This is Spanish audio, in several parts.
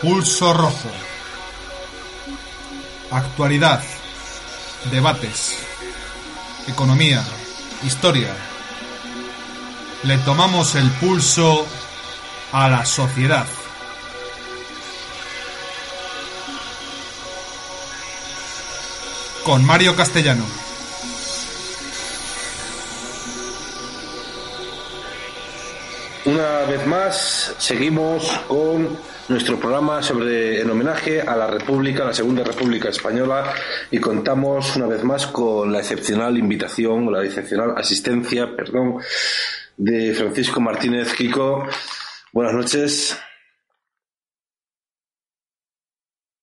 Pulso Rojo. Actualidad. Debates. Economía. Historia. Le tomamos el pulso a la sociedad. Con Mario Castellano. Una vez más, seguimos con nuestro programa sobre en homenaje a la República, la Segunda República Española, y contamos una vez más con la excepcional invitación, la excepcional asistencia, perdón, de Francisco Martínez Kiko. Buenas noches.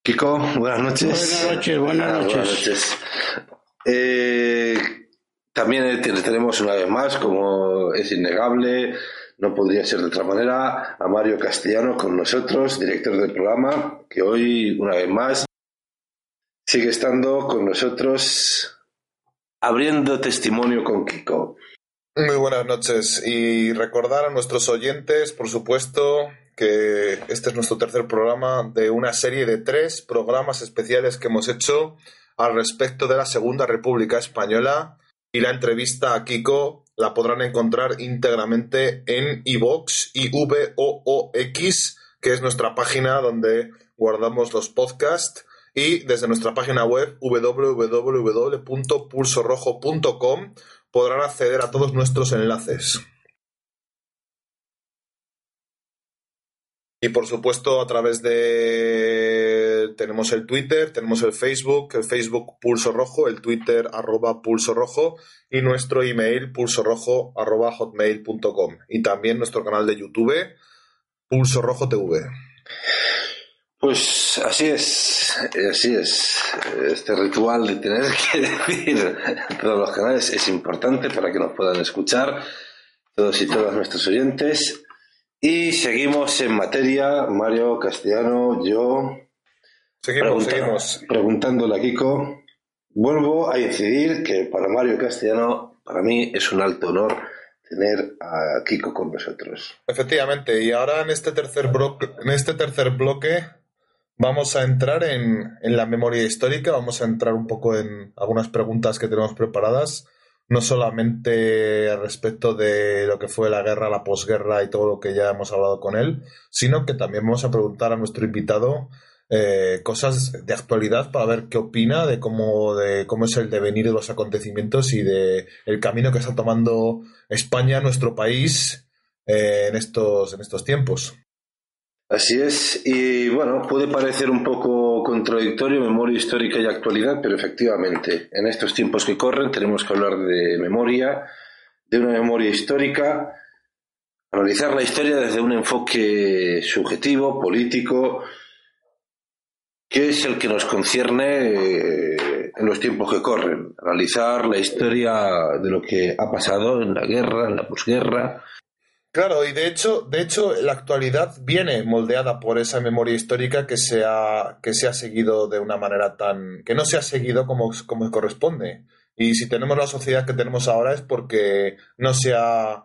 Kiko, buenas noches. Buenas noches, buenas noches. noches. Eh, también te- tenemos una vez más, como es innegable, no podría ser de otra manera, a Mario Castellano con nosotros, director del programa, que hoy, una vez más, sigue estando con nosotros abriendo testimonio con Kiko. Muy buenas noches y recordar a nuestros oyentes, por supuesto, que este es nuestro tercer programa de una serie de tres programas especiales que hemos hecho al respecto de la Segunda República Española y la entrevista a Kiko la podrán encontrar íntegramente en iVox y VOOX, que es nuestra página donde guardamos los podcasts y desde nuestra página web www.pulsorrojo.com podrán acceder a todos nuestros enlaces. Y por supuesto a través de... Tenemos el Twitter, tenemos el Facebook, el Facebook Pulso Rojo, el Twitter arroba Pulso Rojo y nuestro email pulsorojo arroba hotmail.com y también nuestro canal de YouTube Pulso Rojo TV. Pues así es, así es. Este ritual de tener que decir todos los canales es importante para que nos puedan escuchar todos y todas nuestros oyentes. Y seguimos en materia, Mario Castellano, yo, Seguimos, pregunta- seguimos. preguntándole a Kiko. Vuelvo a incidir que para Mario Castellano, para mí es un alto honor tener a Kiko con nosotros. Efectivamente, y ahora en este tercer, bloque, en este tercer bloque vamos a entrar en, en la memoria histórica, vamos a entrar un poco en algunas preguntas que tenemos preparadas, no solamente respecto de lo que fue la guerra, la posguerra y todo lo que ya hemos hablado con él, sino que también vamos a preguntar a nuestro invitado eh, cosas de actualidad para ver qué opina de cómo, de cómo es el devenir de los acontecimientos y de el camino que está tomando España, nuestro país, eh, en, estos, en estos tiempos. Así es, y bueno, puede parecer un poco contradictorio memoria histórica y actualidad, pero efectivamente, en estos tiempos que corren tenemos que hablar de memoria, de una memoria histórica, analizar la historia desde un enfoque subjetivo, político, que es el que nos concierne eh, en los tiempos que corren, analizar la historia de lo que ha pasado en la guerra, en la posguerra, Claro, y de hecho, de hecho, la actualidad viene moldeada por esa memoria histórica que se ha, que se ha seguido de una manera tan. que no se ha seguido como, como corresponde. Y si tenemos la sociedad que tenemos ahora es porque no se ha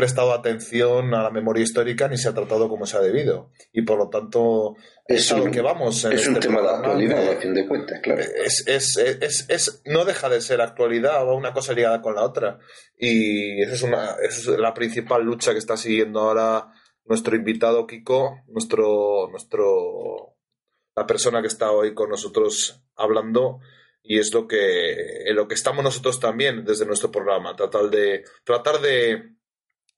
prestado atención a la memoria histórica ni se ha tratado como se ha debido. Y por lo tanto, es, Es a lo un- que vamos. en es un este tema de programa, actualidad, de- a fin de cuentas, claro. es, es, es, no deja de ser actualidad o una cosa ligada con la otra. Y esa es, una, esa es la principal lucha que está siguiendo ahora nuestro invitado Kiko, nuestro, nuestro, la persona que está hoy con nosotros hablando. Y es lo que, en lo que estamos nosotros también desde nuestro programa, tratar de, tratar de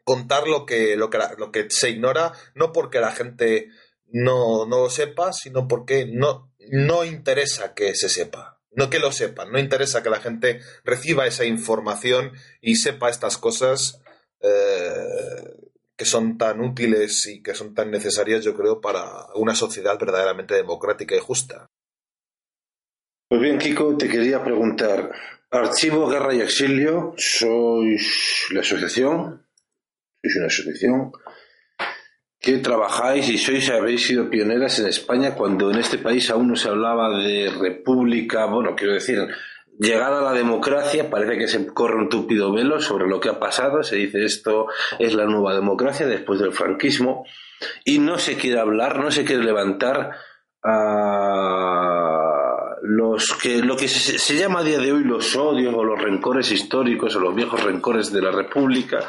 contar lo que, lo que, lo que se ignora, no porque la gente no, no lo sepa, sino porque no, no interesa que se sepa. No que lo sepan, no interesa que la gente reciba esa información y sepa estas cosas eh, que son tan útiles y que son tan necesarias, yo creo, para una sociedad verdaderamente democrática y justa. Pues bien, Kiko, te quería preguntar, Archivo Guerra y Exilio, sois la asociación, sois una asociación que trabajáis y sois, habéis sido pioneras en España cuando en este país aún no se hablaba de república, bueno, quiero decir, llegada la democracia, parece que se corre un túpido velo sobre lo que ha pasado, se dice esto es la nueva democracia después del franquismo, y no se quiere hablar, no se quiere levantar a los que lo que se, llama a día de hoy los odios o los rencores históricos o los viejos rencores de la República.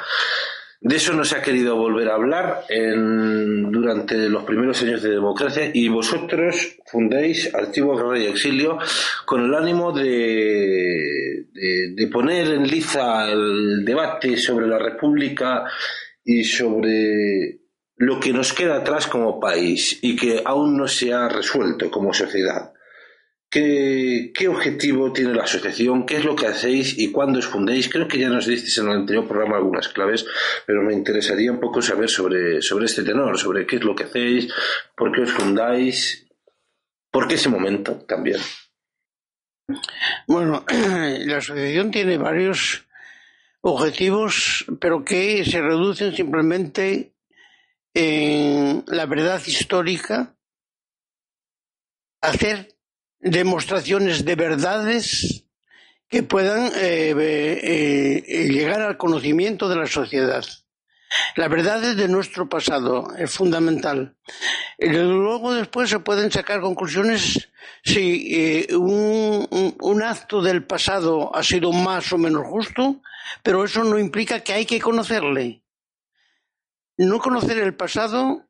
De eso no se ha querido volver a hablar durante los primeros años de democracia y vosotros fundáis Archivo Guerra y Exilio con el ánimo de, de poner en liza el debate sobre la República y sobre lo que nos queda atrás como país y que aún no se ha resuelto como sociedad. ¿Qué, ¿Qué, objetivo tiene la asociación? ¿Qué es lo que hacéis y cuándo os fundéis? Creo que ya nos disteis en el anterior programa algunas claves, pero me interesaría un poco saber sobre, sobre este tenor, sobre qué es lo que hacéis, por qué os fundáis, por qué ese momento también. Bueno, la asociación tiene varios objetivos, pero que se reducen simplemente en la verdad histórica, hacer demostraciones de verdades que puedan eh, eh, llegar al conocimiento de la sociedad. La verdad es de nuestro pasado es fundamental. Luego después se pueden sacar conclusiones si eh, un, acto del pasado ha sido más o menos justo, pero eso no implica que hay que conocerle. No conocer el pasado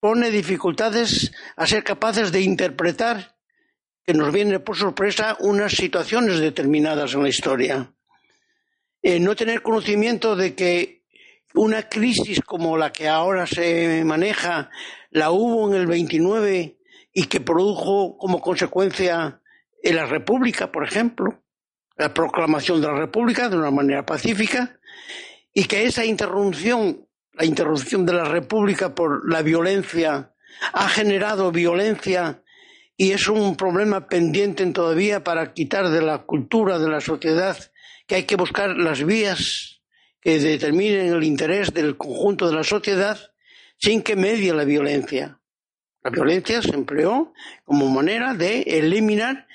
pone dificultades a ser capaces de interpretar que nos viene por sorpresa unas situaciones determinadas en la historia. Eh, no tener conocimiento de que una crisis como la que ahora se maneja la hubo en el 29 y que produjo como consecuencia en la República, por ejemplo, la proclamación de la República de una manera pacífica, y que esa interrupción la interrupción de la República por la violencia ha generado violencia y es un problema pendiente todavía para quitar de la cultura de la sociedad que hay que buscar las vías que determinen el interés del conjunto de la sociedad sin que medie la violencia. La violencia se empleó como manera de eliminar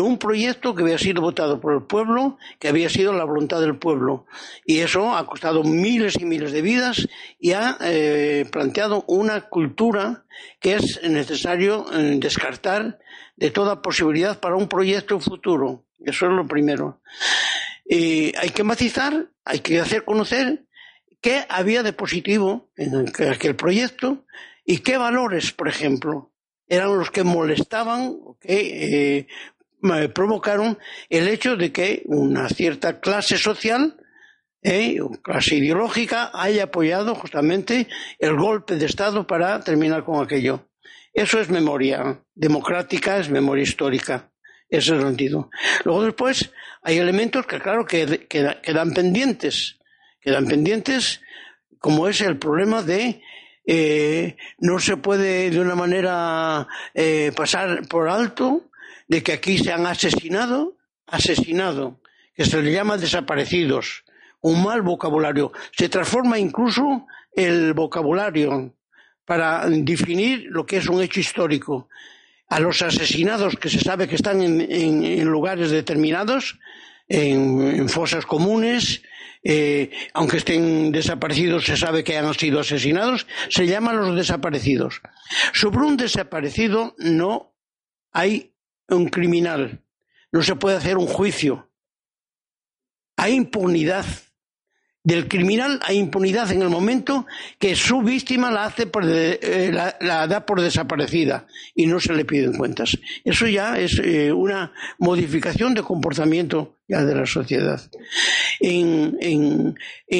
un proyecto que había sido votado por el pueblo, que había sido la voluntad del pueblo. Y eso ha costado miles y miles de vidas y ha eh, planteado una cultura que es necesario eh, descartar de toda posibilidad para un proyecto futuro. Eso es lo primero. Y hay que matizar, hay que hacer conocer qué había de positivo en aquel proyecto y qué valores, por ejemplo, eran los que molestaban que eh, provocaron el hecho de que una cierta clase social ¿eh? clase ideológica haya apoyado justamente el golpe de Estado para terminar con aquello. Eso es memoria democrática, es memoria histórica. Ese sentido. Luego después hay elementos que claro que, quedan pendientes. Quedan pendientes como es el problema de eh, no se puede de una manera eh, pasar por alto de que aquí se han asesinado, asesinado, que se le llama desaparecidos, un mal vocabulario. Se transforma incluso el vocabulario para definir lo que es un hecho histórico. A los asesinados que se sabe que están en, lugares determinados, en, fosas comunes, eh, aunque estén desaparecidos, se sabe que han sido asesinados, se llaman los desaparecidos. Sobre un desaparecido no hay un criminal, no se puede hacer un juicio. Hay impunidad. Del criminal hay impunidad en el momento que su víctima la hace por eh, la, da por desaparecida y no se le piden cuentas. Eso ya es eh, una modificación de comportamiento ya de la sociedad. En, en,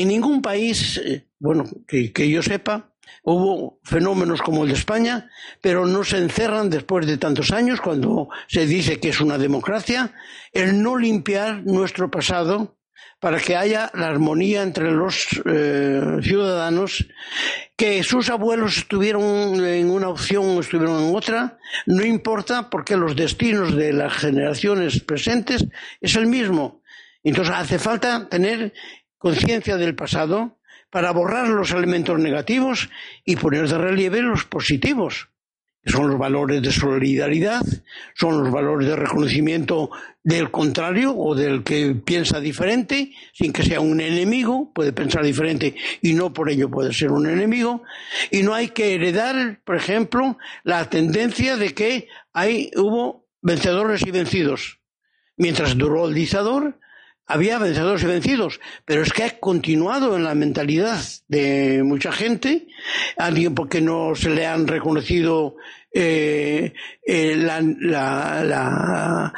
ningún país, eh, bueno, que yo sepa, Hubo fenómenos como el de España, pero no se encerran después de tantos años, cuando se dice que es una democracia, el no limpiar nuestro pasado para que haya la armonía entre los eh, ciudadanos, que sus abuelos estuvieron en una opción o estuvieron en otra, no importa porque los destinos de las generaciones presentes es el mismo. Entonces hace falta tener conciencia del pasado, para borrar los elementos negativos y poner de relieve los positivos. son los valores de solidaridad, son los valores de reconocimiento del contrario o del que piensa diferente, sin que sea un enemigo, puede pensar diferente y no por ello puede ser un enemigo, y no hay que heredar, por ejemplo, la tendencia de que hay, hubo vencedores y vencidos. Mientras duró el dictador, había vencedores y vencidos, pero es que ha continuado en la mentalidad de mucha gente, alguien porque no se le han reconocido eh, eh, la,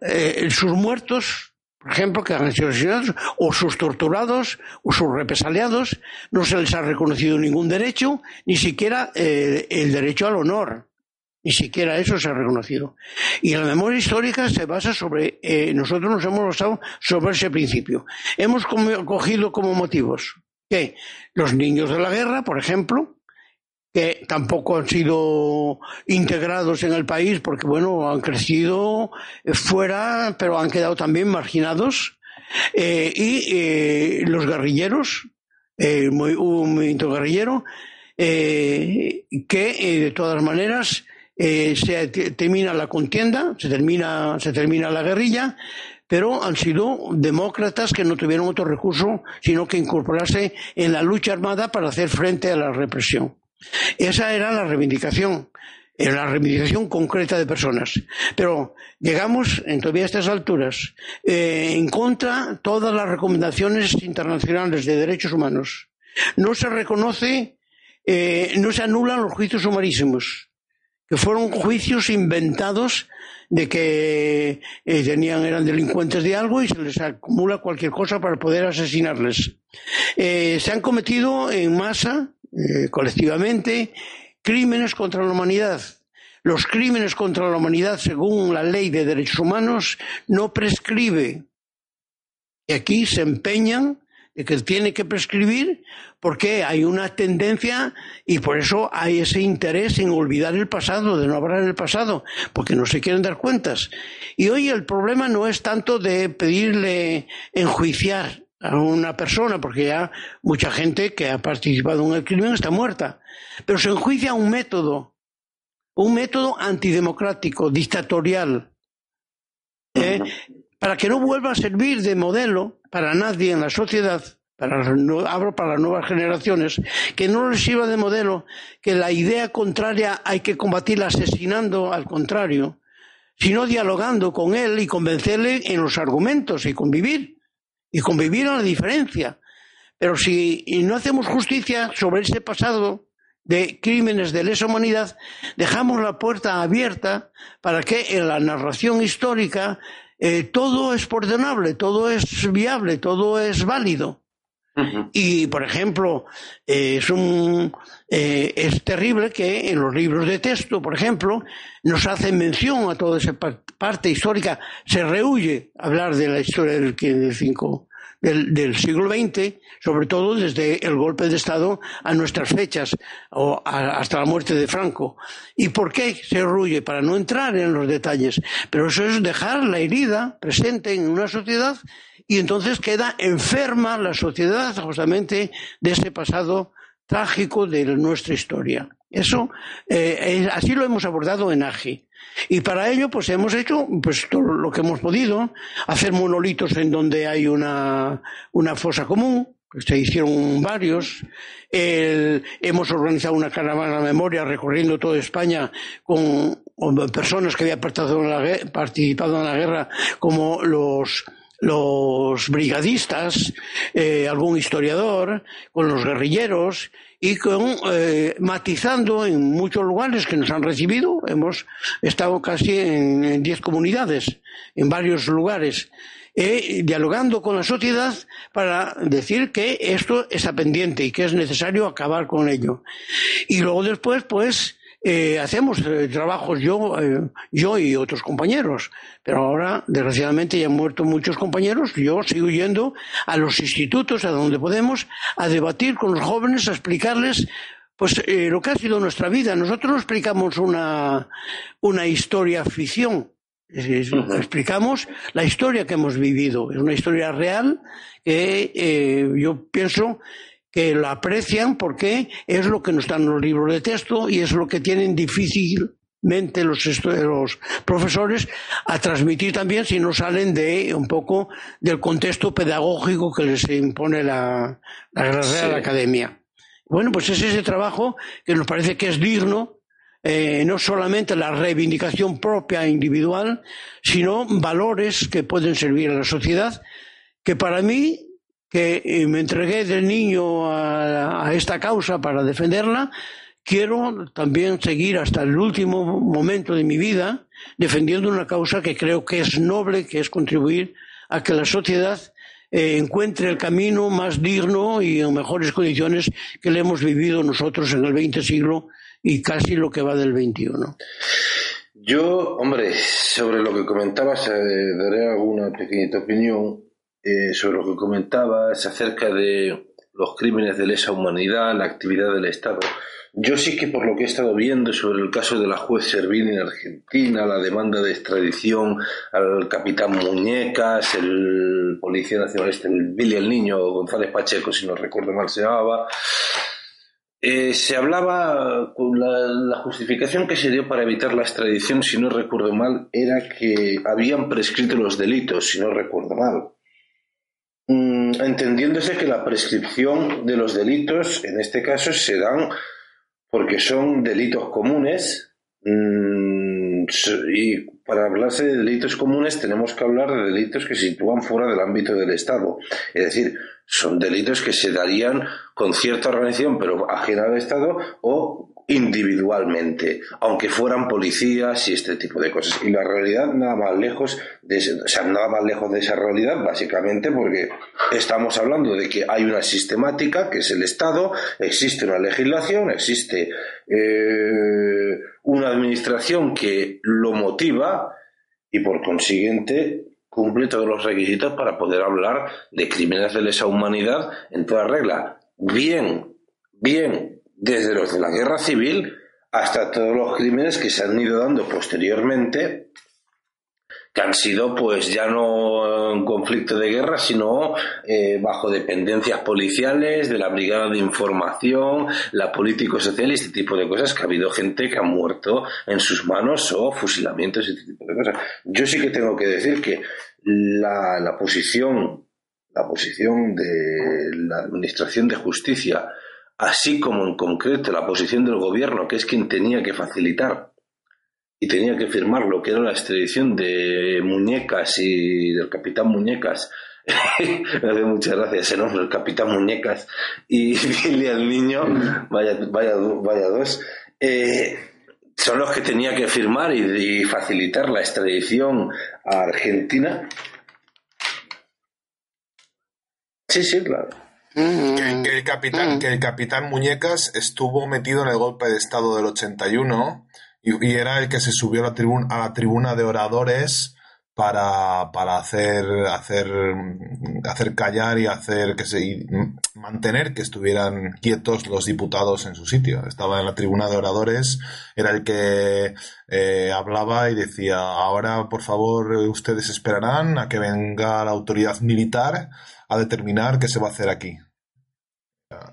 eh, sus muertos, por ejemplo, que han sido asesinados, o sus torturados, o sus represaliados, no se les ha reconocido ningún derecho, ni siquiera el derecho al honor. Ni siquiera eso se ha reconocido. Y la memoria histórica se basa sobre, eh, nosotros nos hemos basado sobre ese principio. Hemos cogido como motivos que los niños de la guerra, por ejemplo, que tampoco han sido integrados en el país porque, bueno, han crecido fuera, pero han quedado también marginados. Eh, y eh, los guerrilleros, hubo un movimiento guerrillero, que de todas maneras eh, se termina la contienda, se termina, se termina la guerrilla, pero han sido demócratas que no tuvieron otro recurso sino que incorporarse en la lucha armada para hacer frente a la represión. Esa era la reivindicación, era la reivindicación concreta de personas. Pero llegamos, en todavía a estas alturas, eh, en contra de todas las recomendaciones internacionales de derechos humanos. No se reconoce, eh, no se anulan los juicios sumarísimos que fueron juicios inventados de que eh, tenían, eran delincuentes de algo y se les acumula cualquier cosa para poder asesinarles. Eh, se han cometido en masa, eh, colectivamente, crímenes contra la humanidad. Los crímenes contra la humanidad, según la ley de derechos humanos, no prescribe. Y aquí se empeñan de que tiene que prescribir porque hay una tendencia y por eso hay ese interés en olvidar el pasado, de no hablar del pasado, porque no se quieren dar cuentas. Y hoy el problema no es tanto de pedirle enjuiciar a una persona, porque ya mucha gente que ha participado en el crimen está muerta, pero se enjuicia un método, un método antidemocrático, dictatorial, ¿eh? Para que no vuelva a servir de modelo para nadie en la sociedad, para, abro para las nuevas generaciones, que no les sirva de modelo que la idea contraria hay que combatirla asesinando al contrario, sino dialogando con él y convencerle en los argumentos y convivir, y convivir a la diferencia. Pero si no hacemos justicia sobre ese pasado de crímenes de lesa humanidad, dejamos la puerta abierta para que en la narración histórica eh, todo es perdonable, todo es viable, todo es válido. Y, por ejemplo, eh, es, un, eh, es terrible que en los libros de texto, por ejemplo, nos hacen mención a toda esa parte histórica. Se rehuye hablar de la historia del, del 5 del, siglo XX, sobre todo desde el golpe de Estado a nuestras fechas, o hasta la muerte de Franco. ¿Y por qué se ruye? Para no entrar en los detalles. Pero eso es dejar la herida presente en una sociedad y entonces queda enferma la sociedad justamente de ese pasado trágico de nuestra historia. Eso, eh, así lo hemos abordado en AGI. Y para ello, pues hemos hecho pues, todo lo que hemos podido, hacer monolitos en donde hay una, una fosa común, se hicieron varios. hemos organizado una caravana de memoria recorriendo toda España con, personas que habían participado en la, participado en la guerra, como los los brigadistas, eh, algún historiador, con los guerrilleros y con, eh, matizando en muchos lugares que nos han recibido. Hemos estado casi en diez comunidades, en varios lugares, eh, dialogando con la sociedad para decir que esto está pendiente y que es necesario acabar con ello. Y luego después, pues, eh, hacemos eh, trabajos yo, eh, yo y otros compañeros, pero ahora desgraciadamente ya han muerto muchos compañeros, yo sigo yendo a los institutos, a donde podemos, a debatir con los jóvenes, a explicarles pues lo que ha sido nuestra vida. Nosotros no explicamos una, una historia ficción, explicamos la historia que hemos vivido. Es una historia real que yo pienso que la aprecian porque es lo que no está en los libros de texto y es lo que tienen difícilmente los, los profesores a transmitir también si no salen de un poco del contexto pedagógico que les impone la, la Real Academia. Bueno, pues es ese trabajo que nos parece que es digno, eh, no solamente la reivindicación propia e individual, sino valores que pueden servir a la sociedad, que para mí que eh, me entregué de niño a, esta causa para defenderla, quiero también seguir hasta el último momento de mi vida defendiendo una causa que creo que es noble, que es contribuir a que la sociedad eh, encuentre el camino más digno y en mejores condiciones que le hemos vivido nosotros en el XX siglo y casi lo que va del XXI. Yo, hombre, sobre lo que comentabas, eh, daré alguna pequeñita opinión. Eh, sobre lo que comentabas acerca de los crímenes de lesa humanidad, la actividad del Estado. Yo sí que por lo que he estado viendo sobre el caso de la juez Servini en Argentina, la demanda de extradición al capitán Muñecas, el policía nacionalista, el Billy el Niño, González Pacheco, si no recuerdo mal se llamaba, eh, se hablaba, con la, la, justificación que se dio para evitar la extradición, si no recuerdo mal, era que habían prescrito los delitos, si no recuerdo mal. Entendiéndose que la prescripción de los delitos, en este caso, se dan porque son delitos comunes mm, y para hablarse de delitos comunes tenemos que hablar de delitos que se sitúan fuera del ámbito del Estado. Es decir, son delitos que se darían con cierta organización pero ajena al Estado o individualmente, aunque fueran policías y este tipo de cosas. Y la realidad nada más lejos de, o sea, nada más lejos de esa realidad, básicamente porque estamos hablando de que hay una sistemática, que es el Estado, existe una legislación, existe eh, una administración que lo motiva y por consiguiente cumple todos los requisitos para poder hablar de crímenes de lesa humanidad en toda regla. Bien, bien desde los de la guerra civil hasta todos los crímenes que se han ido dando posteriormente, que han sido pues ya no un conflicto de guerra, sino eh, bajo dependencias policiales, de la brigada de información, la político-social y este tipo de cosas, que ha habido gente que ha muerto en sus manos o fusilamientos y este tipo de cosas. Yo sí que tengo que decir que la, la posición, la posición de la Administración de Justicia así como en concreto la posición del gobierno, que es quien tenía que facilitar y tenía que firmar lo que era la extradición de Muñecas y del capitán Muñecas. Muchas gracias nombre, el capitán Muñecas y Billy al niño, vaya, vaya, vaya dos, eh, son los que tenía que firmar y facilitar la extradición a Argentina. Sí, sí, claro. Que, el capitán, que el capitán Muñecas estuvo metido en el golpe de Estado del 81 y, y era el que se subió a la, tribuna, a la tribuna de oradores para, para hacer, hacer, hacer callar y hacer que se, mantener que estuvieran quietos los diputados en su sitio. Estaba en la tribuna de oradores, era el que eh, hablaba y decía, ahora por favor ustedes esperarán a que venga la autoridad militar a determinar qué se va a hacer aquí.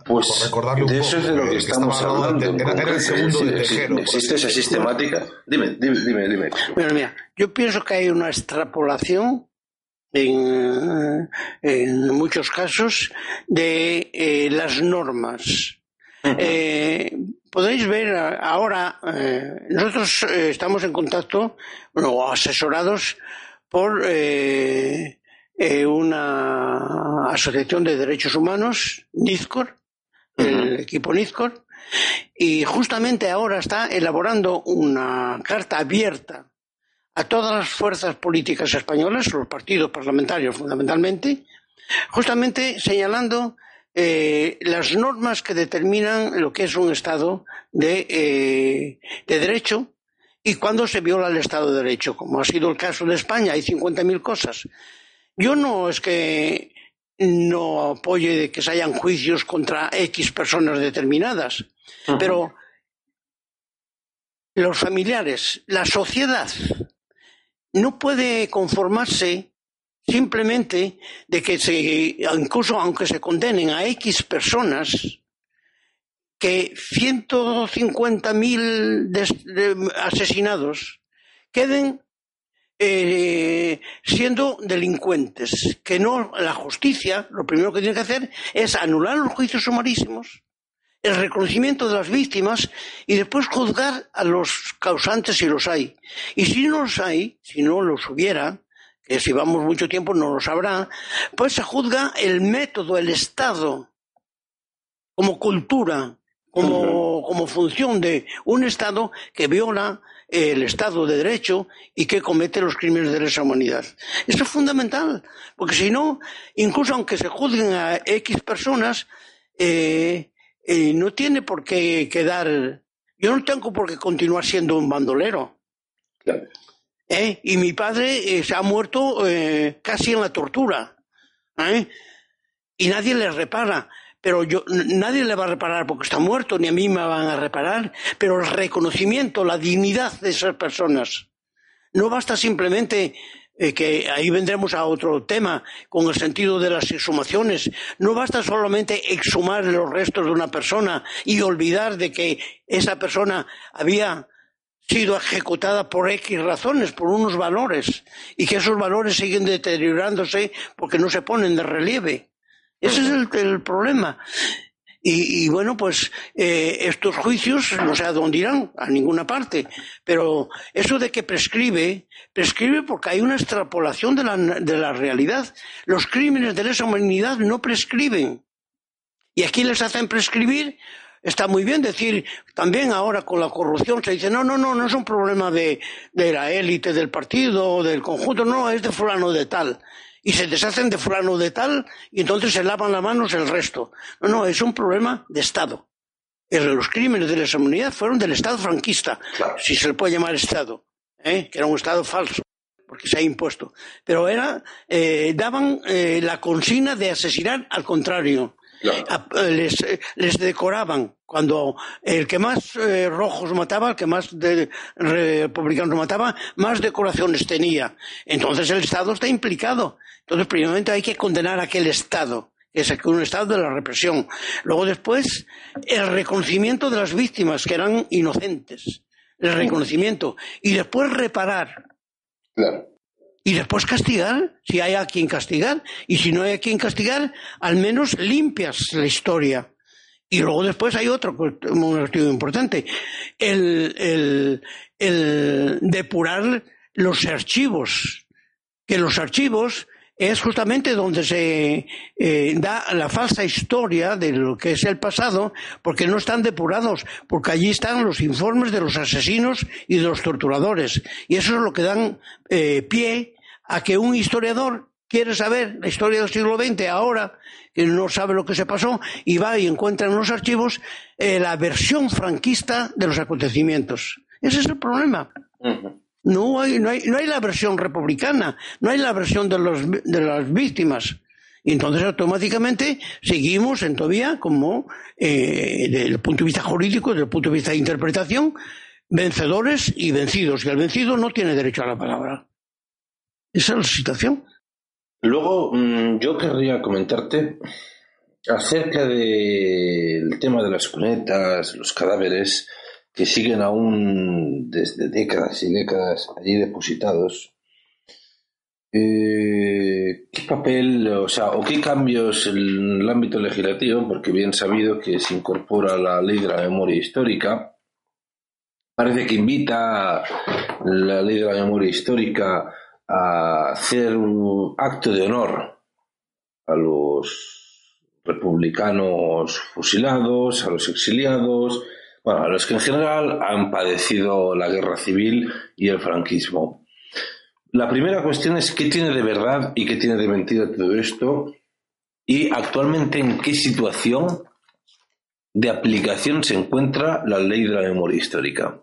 Pues de eso es de lo que, estamos hablando. Era, el segundo de ¿Existe esa sistemática? Dime, dime, dime, dime. Bueno, mira, yo pienso que hay una extrapolación en, en muchos casos de eh, las normas. Eh, podéis ver ahora, eh, nosotros estamos en contacto, bueno, asesorados por eh, una asociación de derechos humanos, NIZCOR, el equipo NIZCOR, y justamente ahora está elaborando una carta abierta a todas las fuerzas políticas españolas, los partidos parlamentarios fundamentalmente, justamente señalando eh, las normas que determinan lo que es un Estado de, eh, de derecho y cuándo se viola el Estado de Derecho, como ha sido el caso de España, hay 50.000 cosas yo no es que no apoye de que se hayan juicios contra X personas determinadas, pero los familiares, la sociedad, no puede conformarse simplemente de que se, incluso aunque se condenen a X personas, que 150.000 asesinados queden eh, siendo delincuentes, que no la justicia, lo primero que tiene que hacer es anular los juicios sumarísimos, el reconocimiento de las víctimas y después juzgar a los causantes si los hay. Y si no los hay, si no los hubiera, que si vamos mucho tiempo no lo sabrá, pues se juzga el método, el Estado, como cultura, como, como función de un Estado que viola el Estado de Derecho y que comete los crímenes de lesa humanidad. Eso es fundamental, porque si no, incluso aunque se juzguen a X personas, eh, eh, no tiene por qué quedar. Yo no tengo por qué continuar siendo un bandolero. ¿Eh? Y mi padre se ha muerto casi en la tortura. Y nadie le repara pero yo, nadie le va a reparar porque está muerto, ni a mí me van a reparar, pero el reconocimiento, la dignidad de esas personas. No basta simplemente eh, que ahí vendremos a otro tema con el sentido de las exhumaciones. No basta solamente exhumar los restos de una persona y olvidar de que esa persona había sido ejecutada por X razones, por unos valores, y que esos valores siguen deteriorándose porque no se ponen de relieve. Ese es el, problema. Y, bueno, pues eh, estos juicios no sé a dónde irán, a ninguna parte. Pero eso de que prescribe, prescribe porque hay una extrapolación de la, de la realidad. Los crímenes de lesa humanidad no prescriben. Y aquí les hacen prescribir. Está muy bien decir, también ahora con la corrupción se dice, no, no, no, no es un problema de, de la élite del partido o del conjunto, no, es de fulano de tal y se deshacen de fulano de tal y entonces se lavan las manos el resto. No, no, es un problema de Estado. Los crímenes de la humanidad fueron del Estado franquista, si se le puede llamar Estado, ¿eh? que era un Estado falso porque se ha impuesto. Pero era, eh, daban eh, la consigna de asesinar al contrario. Eh, les, eh, les, decoraban. Cuando el que más eh, rojos mataba, el que más de, republicanos mataba, más decoraciones tenía. Entonces el Estado está implicado. Entonces, primeramente hay que condenar a aquel Estado que es un estado de la represión. Luego después, el reconocimiento de las víctimas que eran inocentes. El reconocimiento. Y después reparar. Claro y después castigar, si hay a quien castigar, y si no hay a quien castigar, al menos limpias la historia. Y luego después hay otro motivo importante, el, el, el depurar los archivos, que los archivos es justamente donde se eh, da la falsa historia de lo que es el pasado, porque no están depurados, porque allí están los informes de los asesinos y de los torturadores. Y eso es lo que dan eh, pie a que un historiador quiere saber la historia del siglo XX ahora, que no sabe lo que se pasó, y va y encuentra en los archivos eh, la versión franquista de los acontecimientos. Ese es el problema. No hay, no hay, no hay la versión republicana, no hay la versión de, los, de las víctimas. Y entonces automáticamente seguimos en todavía como, eh, desde el punto de vista jurídico, desde el punto de vista de interpretación, vencedores y vencidos. Y el vencido no tiene derecho a la palabra. Esa es la situación. Luego, mm, yo querría comentarte acerca del tema de las cunetas, los cadáveres que siguen aún desde décadas y décadas allí depositados, eh, ¿qué papel, o sea, o qué cambios en el ámbito legislativo, porque bien sabido que se incorpora la ley de la memoria histórica, parece que invita la ley de la memoria histórica a hacer un acto de honor a los republicanos fusilados, a los exiliados, bueno, a los que en general han padecido la guerra civil y el franquismo. La primera cuestión es qué tiene de verdad y qué tiene de mentira todo esto y actualmente en qué situación de aplicación se encuentra la ley de la memoria histórica.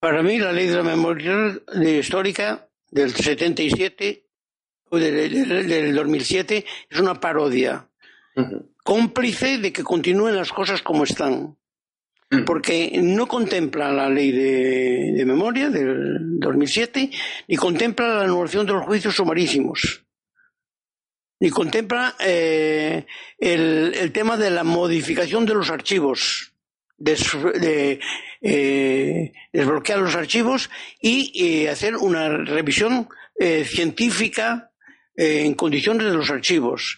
Para mí la ley de la memoria histórica del 77 o del, del 2007 es una parodia, cómplice de que continúen las cosas como están. Porque no contempla la ley de, memoria del 2007, ni contempla la anulación de los juicios sumarísimos, ni contempla eh, el, tema de la modificación de los archivos, de, eh, desbloquear los archivos y eh, hacer una revisión científica en condiciones de los archivos.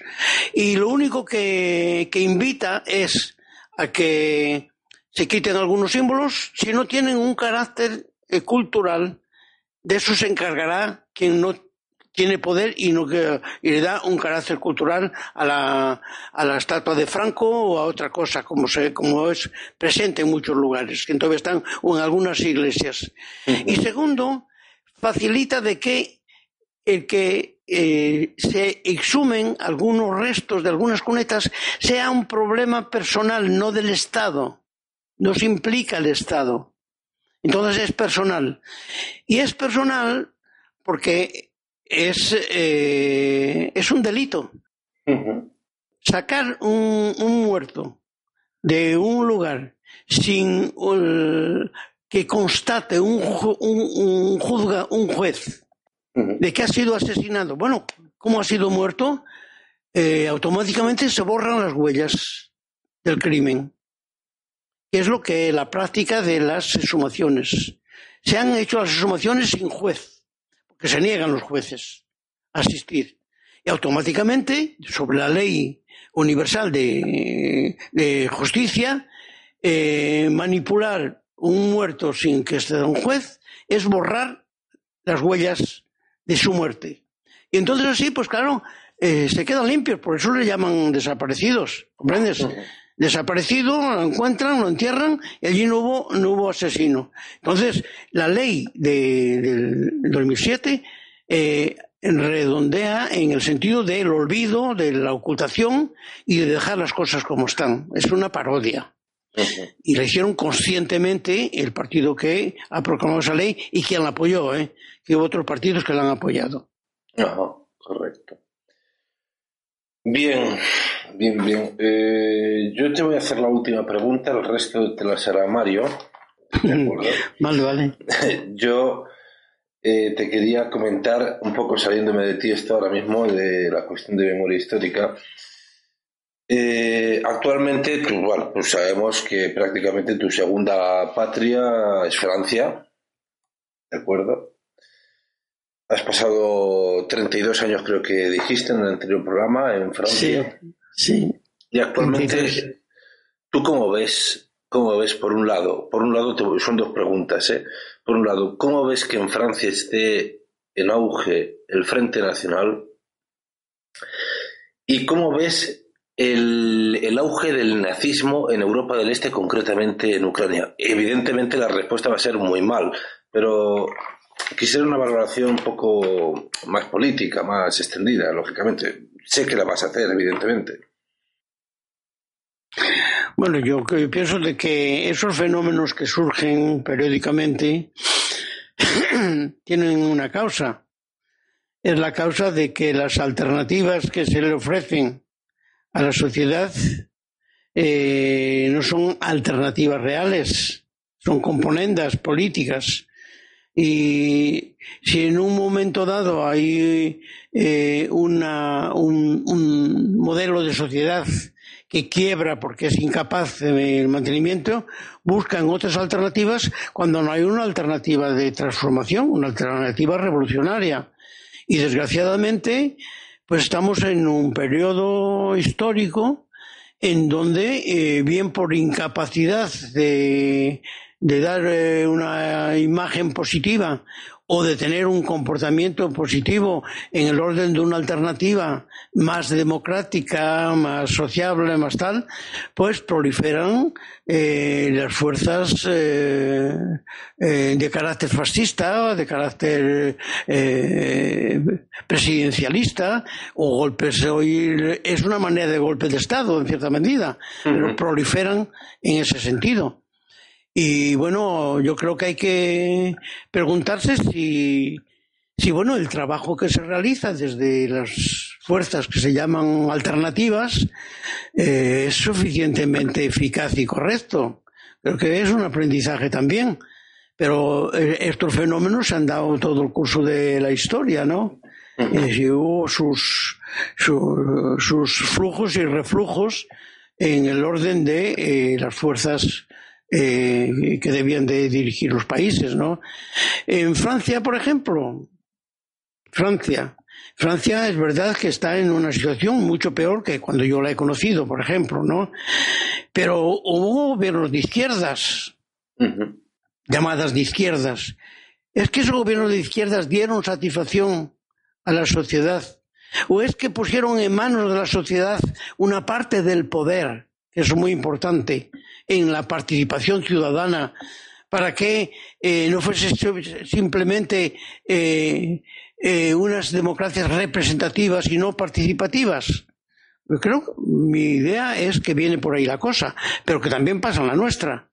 Y lo único que invita es a que se quiten algunos símbolos, si no tienen un carácter eh, cultural, de eso se encargará quien no tiene poder y, no, y le da un carácter cultural a la, a la estatua de Franco o a otra cosa, como, se, como es presente en muchos lugares, que todavía están en algunas iglesias. Y segundo, facilita de que el que eh, se exhumen algunos restos de algunas cunetas sea un problema personal, no del Estado nos implica el Estado. Entonces es personal. Y es personal porque es, eh, es un delito. Sacar un, muerto de un lugar sin que constate un, un, juzga, un juez de que ha sido asesinado. Bueno, ¿cómo ha sido muerto? Eh, automáticamente se borran las huellas del crimen que es lo que la práctica de las exhumaciones. Se han hecho las exhumaciones sin juez, porque se niegan los jueces a asistir. Y automáticamente, sobre la ley universal de, justicia, eh, manipular un muerto sin que esté un juez es borrar las huellas de su muerte. Y entonces así, pues claro, eh, se quedan limpios, por eso le llaman desaparecidos, ¿comprendes? Desaparecido, lo encuentran, lo entierran y allí no hubo, no hubo asesino. Entonces, la ley de, del 2007 eh, redondea en el sentido del olvido, de la ocultación y de dejar las cosas como están. Es una parodia. Y la hicieron conscientemente el partido que ha proclamado esa ley y quien la apoyó, ¿eh? que hubo otros partidos que la han apoyado. Ajá, correcto. Bien, bien, bien. Eh, yo te voy a hacer la última pregunta, el resto te la hará Mario. vale, vale. Yo eh, te quería comentar, un poco saliéndome de ti esto ahora mismo, de la cuestión de memoria histórica. Eh, actualmente, tú, bueno, pues sabemos que prácticamente tu segunda patria es Francia, ¿de acuerdo? Has pasado 32 años, creo que dijiste en el anterior programa, en Francia. Sí, sí. Y actualmente, ¿tú cómo ves, cómo ves por un lado? Por un lado, son dos preguntas, ¿eh? Por un lado, ¿cómo ves que en Francia esté en auge el Frente Nacional? ¿Y cómo ves el, el, auge del nazismo en Europa del Este, concretamente en Ucrania? Evidentemente la respuesta va a ser muy mal, pero quisiera una valoración un poco más política, más extendida, lógicamente. Sé que la vas a hacer, evidentemente. Bueno, yo pienso de que esos fenómenos que surgen periódicamente tienen una causa. Es la causa de que las alternativas que se le ofrecen a la sociedad eh, no son alternativas reales, son componendas políticas y si en un momento dado hay eh, una, un, un, modelo de sociedad que quiebra porque es incapaz del mantenimiento, buscan otras alternativas cuando no hay una alternativa de transformación, una alternativa revolucionaria. Y desgraciadamente, pues estamos en un periodo histórico en donde, eh, bien por incapacidad de de dar eh, una imagen positiva o de tener un comportamiento positivo en el orden de una alternativa más democrática, más sociable, más tal, pues proliferan eh, las fuerzas eh, de carácter fascista, de carácter presidencialista o golpes. Hoy es una manera de golpe de Estado, en cierta medida, pero proliferan en ese sentido. Y bueno, yo creo que hay que preguntarse si, si bueno, el trabajo que se realiza desde las fuerzas que se llaman alternativas eh, es suficientemente eficaz y correcto. Creo que es un aprendizaje también. Pero eh, estos fenómenos se han dado todo el curso de la historia, ¿no? Y hubo sus, sus flujos y reflujos en el orden de eh, las fuerzas eh, que debían de dirigir los países, ¿no? En Francia, por ejemplo, Francia, Francia es verdad que está en una situación mucho peor que cuando yo la he conocido, por ejemplo, ¿no? Pero hubo gobiernos de izquierdas, llamadas de izquierdas. Es que esos gobiernos de izquierdas dieron satisfacción a la sociedad. ¿O es que pusieron en manos de la sociedad una parte del poder, que es muy importante, en la participación ciudadana, para que eh, no fuese simplemente eh, eh, unas democracias representativas y no participativas? Creo mi idea es que viene por ahí la cosa, pero que también pasa en la nuestra.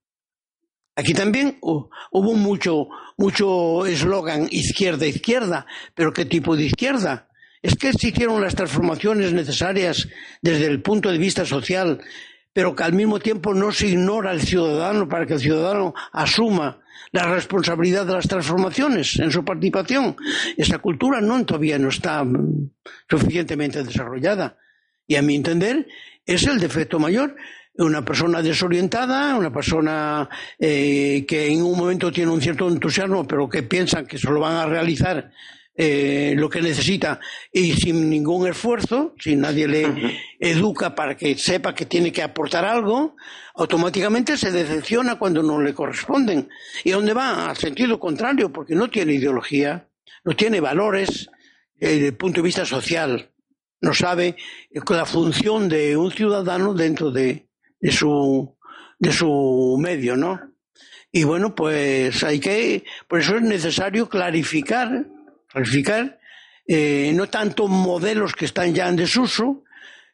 Aquí también hubo mucho mucho eslogan izquierda izquierda, pero ¿qué tipo de izquierda? Es que se hicieron las transformaciones necesarias desde el punto de vista social, pero que al mismo tiempo no se ignora al ciudadano para que el ciudadano asuma la responsabilidad de las transformaciones en su participación. Esa cultura no todavía no está mm, suficientemente desarrollada. Y a mi entender es el defecto mayor. Una persona desorientada, una persona eh, que en un momento tiene un cierto entusiasmo, pero que piensan que se lo van a realizar eh, lo que necesita y sin ningún esfuerzo, si nadie le educa para que sepa que tiene que aportar algo, automáticamente se decepciona cuando no le corresponden. ¿Y dónde va? Al sentido contrario, porque no tiene ideología, no tiene valores eh, desde el punto de vista social, no sabe la función de un ciudadano dentro de, de su, de su medio, ¿no? Y bueno, pues hay que, por eso es necesario clarificar clarificar, eh, no tanto modelos que están ya en desuso,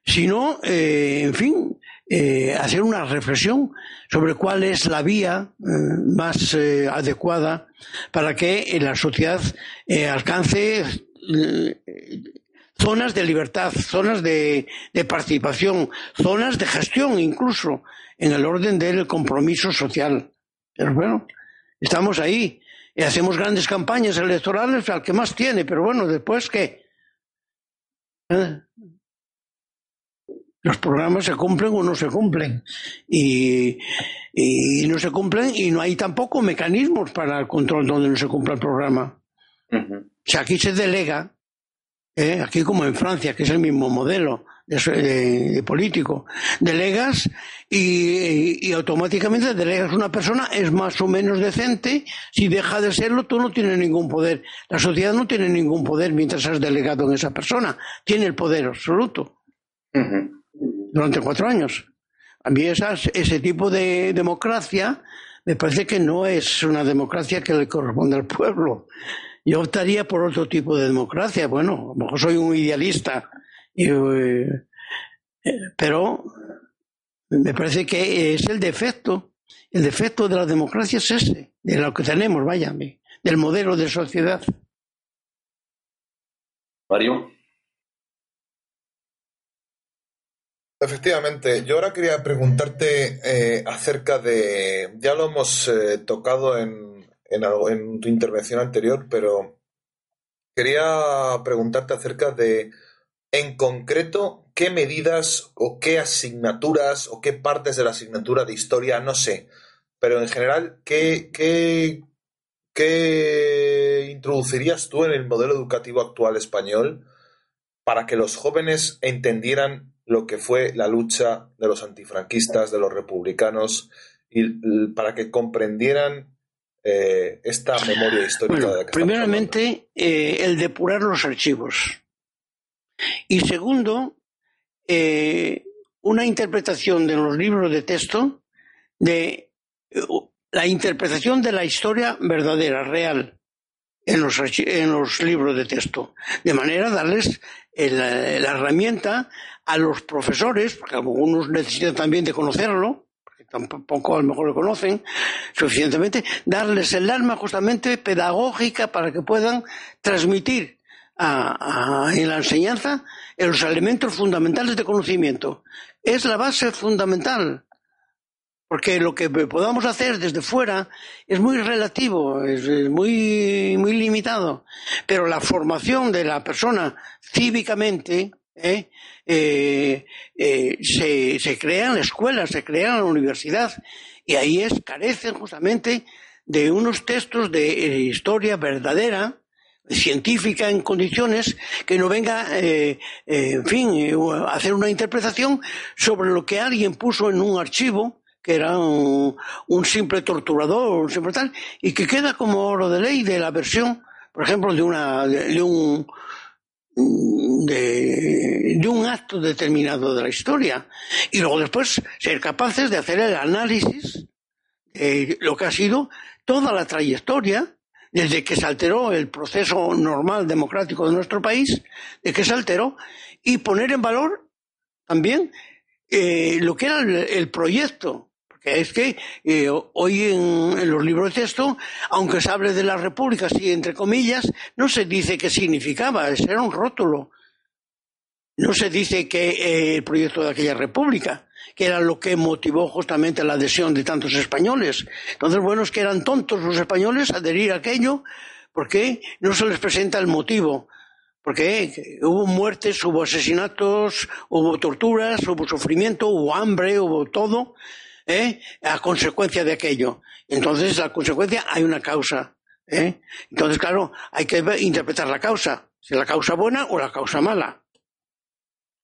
sino, eh, en fin, eh, hacer una reflexión sobre cuál es la vía más adecuada para que la sociedad alcance zonas de libertad, zonas de, de, participación, zonas de gestión incluso, en el orden del compromiso social. Pero bueno, estamos ahí y hacemos grandes campañas electorales al que más tiene, pero bueno, después qué. ¿Eh? Los programas se cumplen o no se cumplen. Y, y, no se cumplen y no hay tampoco mecanismos para el control donde no se cumpla el programa. O sea, aquí se delega, ¿eh? aquí como en Francia, que es el mismo modelo de, político. Delegas y, automáticamente delegas una persona, es más o menos decente. Si deja de serlo, tú no tienes ningún poder. La sociedad no tiene ningún poder mientras has delegado en esa persona. Tiene el poder absoluto. Durante cuatro años. A mí ese tipo de democracia me parece que no es una democracia que le corresponde al pueblo. Yo optaría por otro tipo de democracia. Bueno, a lo mejor soy un idealista eh, pero me parece que es el defecto, el defecto de la democracia es ese, de lo que tenemos, vaya, del modelo de sociedad. Mario. Efectivamente, yo ahora quería preguntarte eh, acerca de, ya lo hemos eh, tocado en, en, en tu intervención anterior, pero quería preguntarte acerca de en concreto, ¿qué medidas o qué asignaturas o qué partes de la asignatura de historia, no sé, pero en general, ¿qué, qué, qué introducirías tú en el modelo educativo actual español para que los jóvenes entendieran lo que fue la lucha de los antifranquistas, de los republicanos, y para que comprendieran eh, esta memoria histórica de la que Primeramente, eh, el depurar los archivos. Y segundo, eh, una interpretación de los libros de texto de eh, la interpretación de la historia verdadera, real, en los, en los libros de texto, de manera darles la herramienta a los profesores, porque algunos necesitan también de conocerlo, porque tampoco a lo mejor lo conocen suficientemente, darles el alma justamente pedagógica para que puedan transmitir en la enseñanza en los elementos fundamentales de conocimiento. Es la base fundamental. porque lo que podamos hacer desde fuera es muy relativo, es muy, muy limitado, pero la formación de la persona cívicamente ¿eh? Eh, eh, se, se crea en la escuela, se crea en la universidad, y ahí es, carecen justamente de unos textos de historia verdadera, científica en condiciones que no venga, en fin, a hacer una interpretación sobre lo que alguien puso en un archivo que era un, simple torturador, un simple tal, y que queda como oro de ley de la versión, por ejemplo, de una de, un de, de, un acto determinado de la historia. Y luego después ser capaces de hacer el análisis de lo que ha sido toda la trayectoria desde que se alteró el proceso normal democrático de nuestro país, de que se alteró, y poner en valor también eh, lo que era el proyecto es que eh, hoy en, los libros de texto, aunque se hable de la república, así entre comillas, no se dice qué significaba, era un rótulo. No se dice que eh, el proyecto de aquella república, que era lo que motivó justamente la adhesión de tantos españoles. Entonces, bueno, es que eran tontos los españoles adherir a aquello porque no se les presenta el motivo. Porque hubo muertes, hubo asesinatos, hubo torturas, hubo sufrimiento, hubo hambre, hubo todo. ¿eh? a consecuencia de aquello. Entonces, la consecuencia hay una causa. ¿eh? Entonces, claro, hay que interpretar la causa, si la causa buena o la causa mala.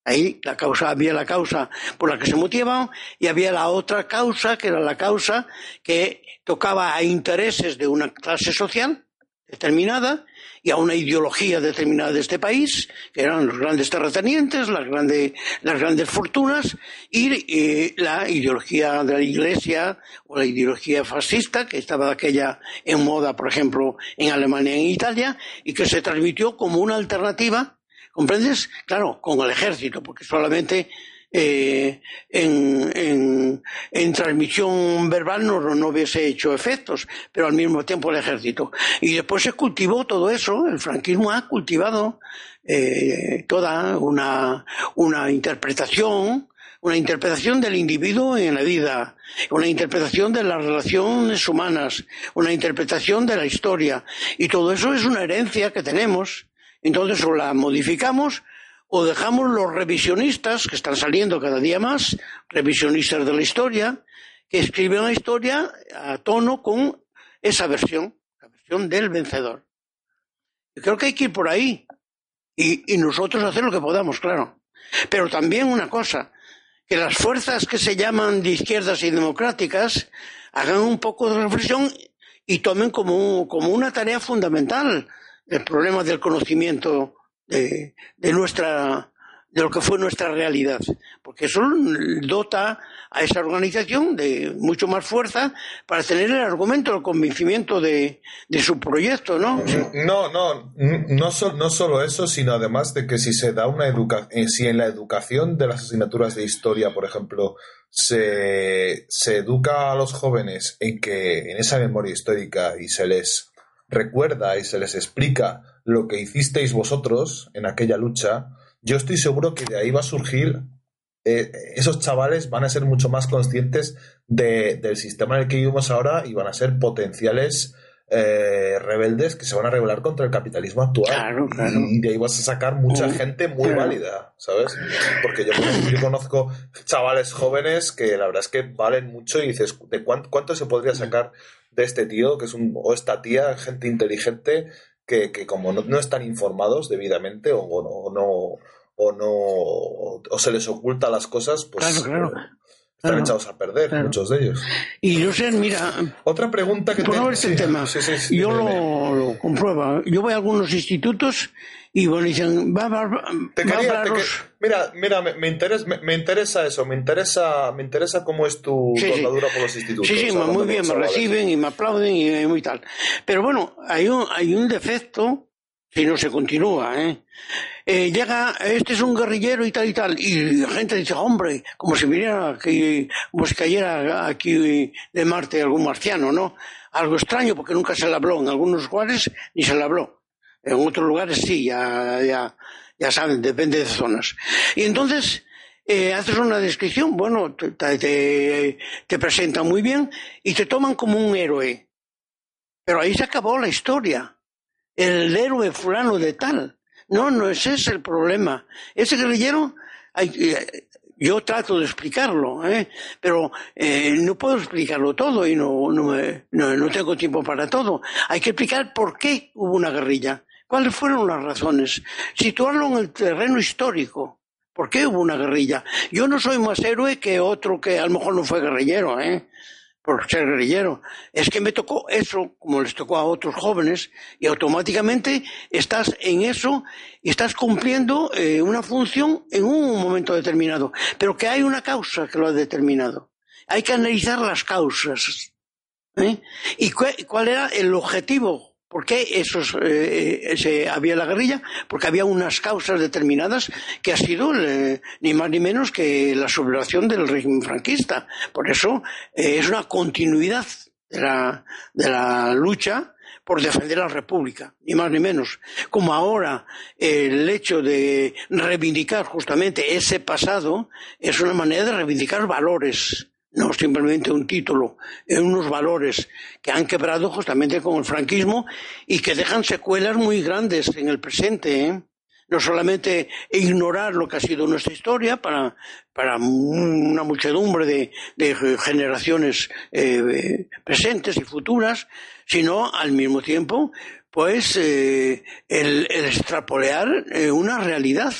Ahí la causa, había la causa por la que se motivaban y había la otra causa, que era la causa que tocaba a intereses de una clase social determinada y a una ideología determinada de este país, que eran los grandes terratenientes, las, grandes fortunas, y la ideología de la Iglesia o la ideología fascista, que estaba aquella en moda, por ejemplo, en Alemania y en Italia, y que se transmitió como una alternativa, ¿comprendes? Claro, con el ejército, porque solamente eh, en, en, transmisión verbal no, no hubiese hecho efectos, pero al mismo tiempo el ejército. Y después se cultivó todo eso, el franquismo ha cultivado eh, toda una, una interpretación, una interpretación del individuo en la vida, una interpretación de las relaciones humanas, una interpretación de la historia. Y todo eso es una herencia que tenemos. Entonces o la modificamos o dejamos los revisionistas, que están saliendo cada día más, revisionistas de la historia, que escriben la historia a tono con esa versión, la versión del vencedor. Yo creo que hay que ir por ahí y, y nosotros hacer lo que podamos, claro. Pero también una cosa, que las fuerzas que se llaman de izquierdas y democráticas hagan un poco de reflexión y tomen como, como una tarea fundamental el problema del conocimiento de, de nuestra de lo que fue nuestra realidad, porque eso dota a esa organización de mucho más fuerza para tener el argumento, el convencimiento de, de su proyecto, ¿no? No, no, no, no solo eso, sino además de que si se da una educación, eh, si en la educación de las asignaturas de historia, por ejemplo, se, se educa a los jóvenes en que en esa memoria histórica y se les recuerda y se les explica lo que hicisteis vosotros en aquella lucha, yo estoy seguro que de ahí va a surgir, eh, esos chavales van a ser mucho más conscientes del sistema en el que vivimos ahora y van a ser potenciales eh, rebeldes que se van a rebelar contra el capitalismo actual. Y de ahí vas a sacar mucha gente muy válida, ¿sabes? Porque yo, yo, conozco chavales jóvenes que la verdad es que valen mucho y dices, ¿de cuánto, cuánto se podría sacar de este tío, que es un, o esta tía, gente inteligente, que, que como no, no, están informados debidamente o, o no, o no, o, se les oculta las cosas, pues claro, claro. Eh, están echados a perder, muchos de ellos. Y yo sé, mira. Otra pregunta que tengo. este tema. yo lo, lo, compruebo. Yo voy a algunos institutos y bueno, dicen, va, va, va, te quería, te que, Mira, mira, me, me interesa, me, me, interesa eso, me interesa, me interesa cómo es tu sí, andadura por los institutos. Sí, sí, muy bien, me reciben y me aplauden y muy tal. Pero bueno, hay un, hay un defecto si no se continúa, ¿eh? ¿Eh? llega, este es un guerrillero y tal y tal, y la gente dice, hombre, como si viniera aquí, como si cayera aquí de Marte algún marciano, ¿no? Algo extraño porque nunca se le habló, en algunos lugares ni se le habló, en otros lugares sí, ya, ya, ya saben, depende de zonas. Y entonces, eh, haces una descripción, bueno, te, te, te presentan muy bien y te toman como un héroe. Pero ahí se acabó la historia. El héroe fulano de tal. No, no ese es el problema. Ese guerrillero, eh, yo trato de explicarlo, ¿eh? pero eh, no puedo explicarlo todo y no, no, no, no, tengo tiempo para todo. Hay que explicar por qué hubo una guerrilla, cuáles fueron las razones, situarlo en el terreno histórico. ¿Por qué hubo una guerrilla? Yo no soy más héroe que otro que a lo mejor no fue guerrillero, ¿eh? Por ser guerrillero. Es que me tocó eso, como les tocó a otros jóvenes, y automáticamente estás en eso y estás cumpliendo eh, una función en un momento determinado, pero que hay una causa que lo ha determinado. Hay que analizar las causas. ¿eh? ¿Y cuál era el objetivo ¿Por qué esos, eh, ese, había la guerrilla? Porque había unas causas determinadas que ha sido eh, ni más ni menos que la sublevación del régimen franquista. Por eso eh, es una continuidad de la, de la lucha por defender la República, ni más ni menos. Como ahora el hecho de reivindicar justamente ese pasado es una manera de reivindicar valores no simplemente un título, en unos valores que han quebrado justamente con el franquismo y que dejan secuelas muy grandes en el presente. ¿eh? No solamente ignorar lo que ha sido nuestra historia para, para una muchedumbre de, generaciones eh, presentes y futuras, sino al mismo tiempo, pues, eh, el, el, extrapolear una realidad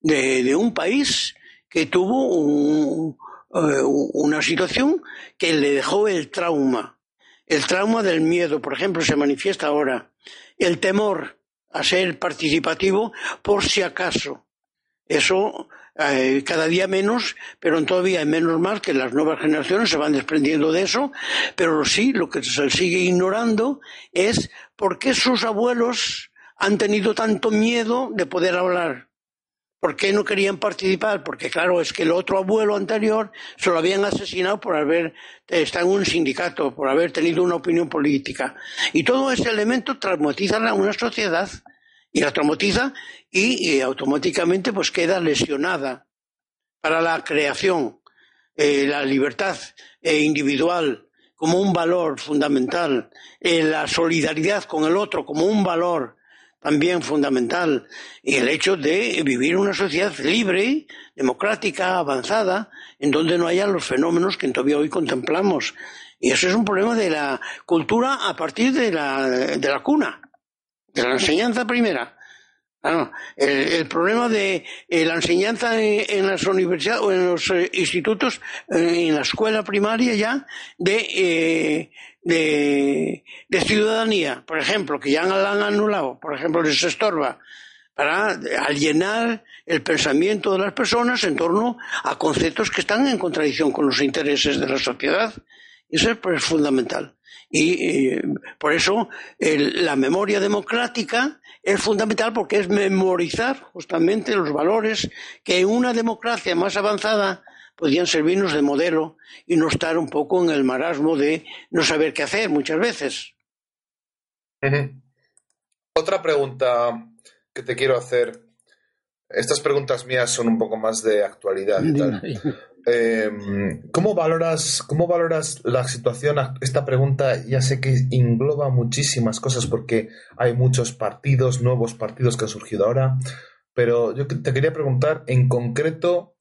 de, de un país que tuvo un, eh, una situación que le dejó el trauma. El trauma del miedo, por ejemplo, se manifiesta ahora. El temor a ser participativo por si acaso. Eso eh, cada día menos, pero todavía menos más que las nuevas generaciones se van desprendiendo de eso, pero sí lo que se sigue ignorando es por qué sus abuelos han tenido tanto miedo de poder hablar ¿Por qué no querían participar? Porque claro, es que el otro abuelo anterior se lo habían asesinado por haber estado en un sindicato, por haber tenido una opinión política. Y todo ese elemento traumatiza a una sociedad y la traumatiza y, automáticamente pues queda lesionada para la creación, eh, la libertad eh, individual como un valor fundamental, eh, la solidaridad con el otro como un valor también fundamental y el hecho de vivir una sociedad libre, democrática, avanzada, en donde no haya los fenómenos que todavía hoy contemplamos. Y eso es un problema de la cultura a partir de la, de la cuna, de la enseñanza primera. Ah, el, problema de eh, la enseñanza en, las universidades o en los eh, institutos, eh, en la escuela primaria ya, de, de, ciudadanía, por ejemplo, que ya la han anulado, por ejemplo, les estorba, para alienar el pensamiento de las personas en torno a conceptos que están en contradicción con los intereses de la sociedad. Eso es fundamental. Y por eso la memoria democrática es fundamental porque es memorizar justamente los valores que en una democracia más avanzada podían servirnos de modelo y no estar un poco en el marasmo de no saber qué hacer muchas veces. Otra pregunta que te quiero hacer. Estas preguntas mías son un poco más de actualidad. Y tal. Eh, ¿cómo, valoras, ¿Cómo valoras la situación? Esta pregunta ya sé que engloba muchísimas cosas porque hay muchos partidos, nuevos partidos que han surgido ahora, pero yo te quería preguntar en concreto,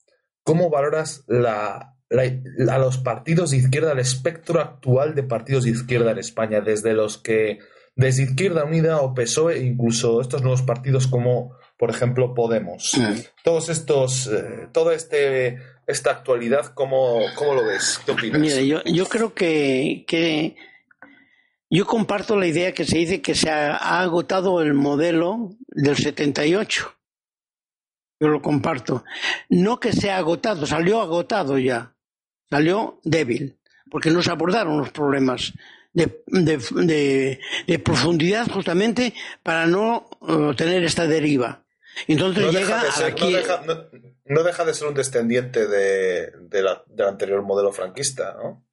¿cómo valoras la, a los partidos de izquierda, el espectro actual de partidos de izquierda en España, desde los que, desde Izquierda Unida o PSOE, incluso estos nuevos partidos como, por ejemplo, Podemos? Todos estos, eh, todo este esta actualidad, ¿cómo, cómo lo ves? ¿Qué opinas? Mira, yo, yo creo que, que yo comparto la idea que se dice que se ha, ha, agotado el modelo del 78. Yo lo comparto. No que se ha agotado, salió agotado ya. Salió débil, porque no se abordaron los problemas de, de, de, de profundidad justamente para no uh, tener esta deriva. Entonces no llega de ser, aquí... no, deja, no, no, deja, de ser un descendiente de, de la, del anterior modelo franquista, ¿no?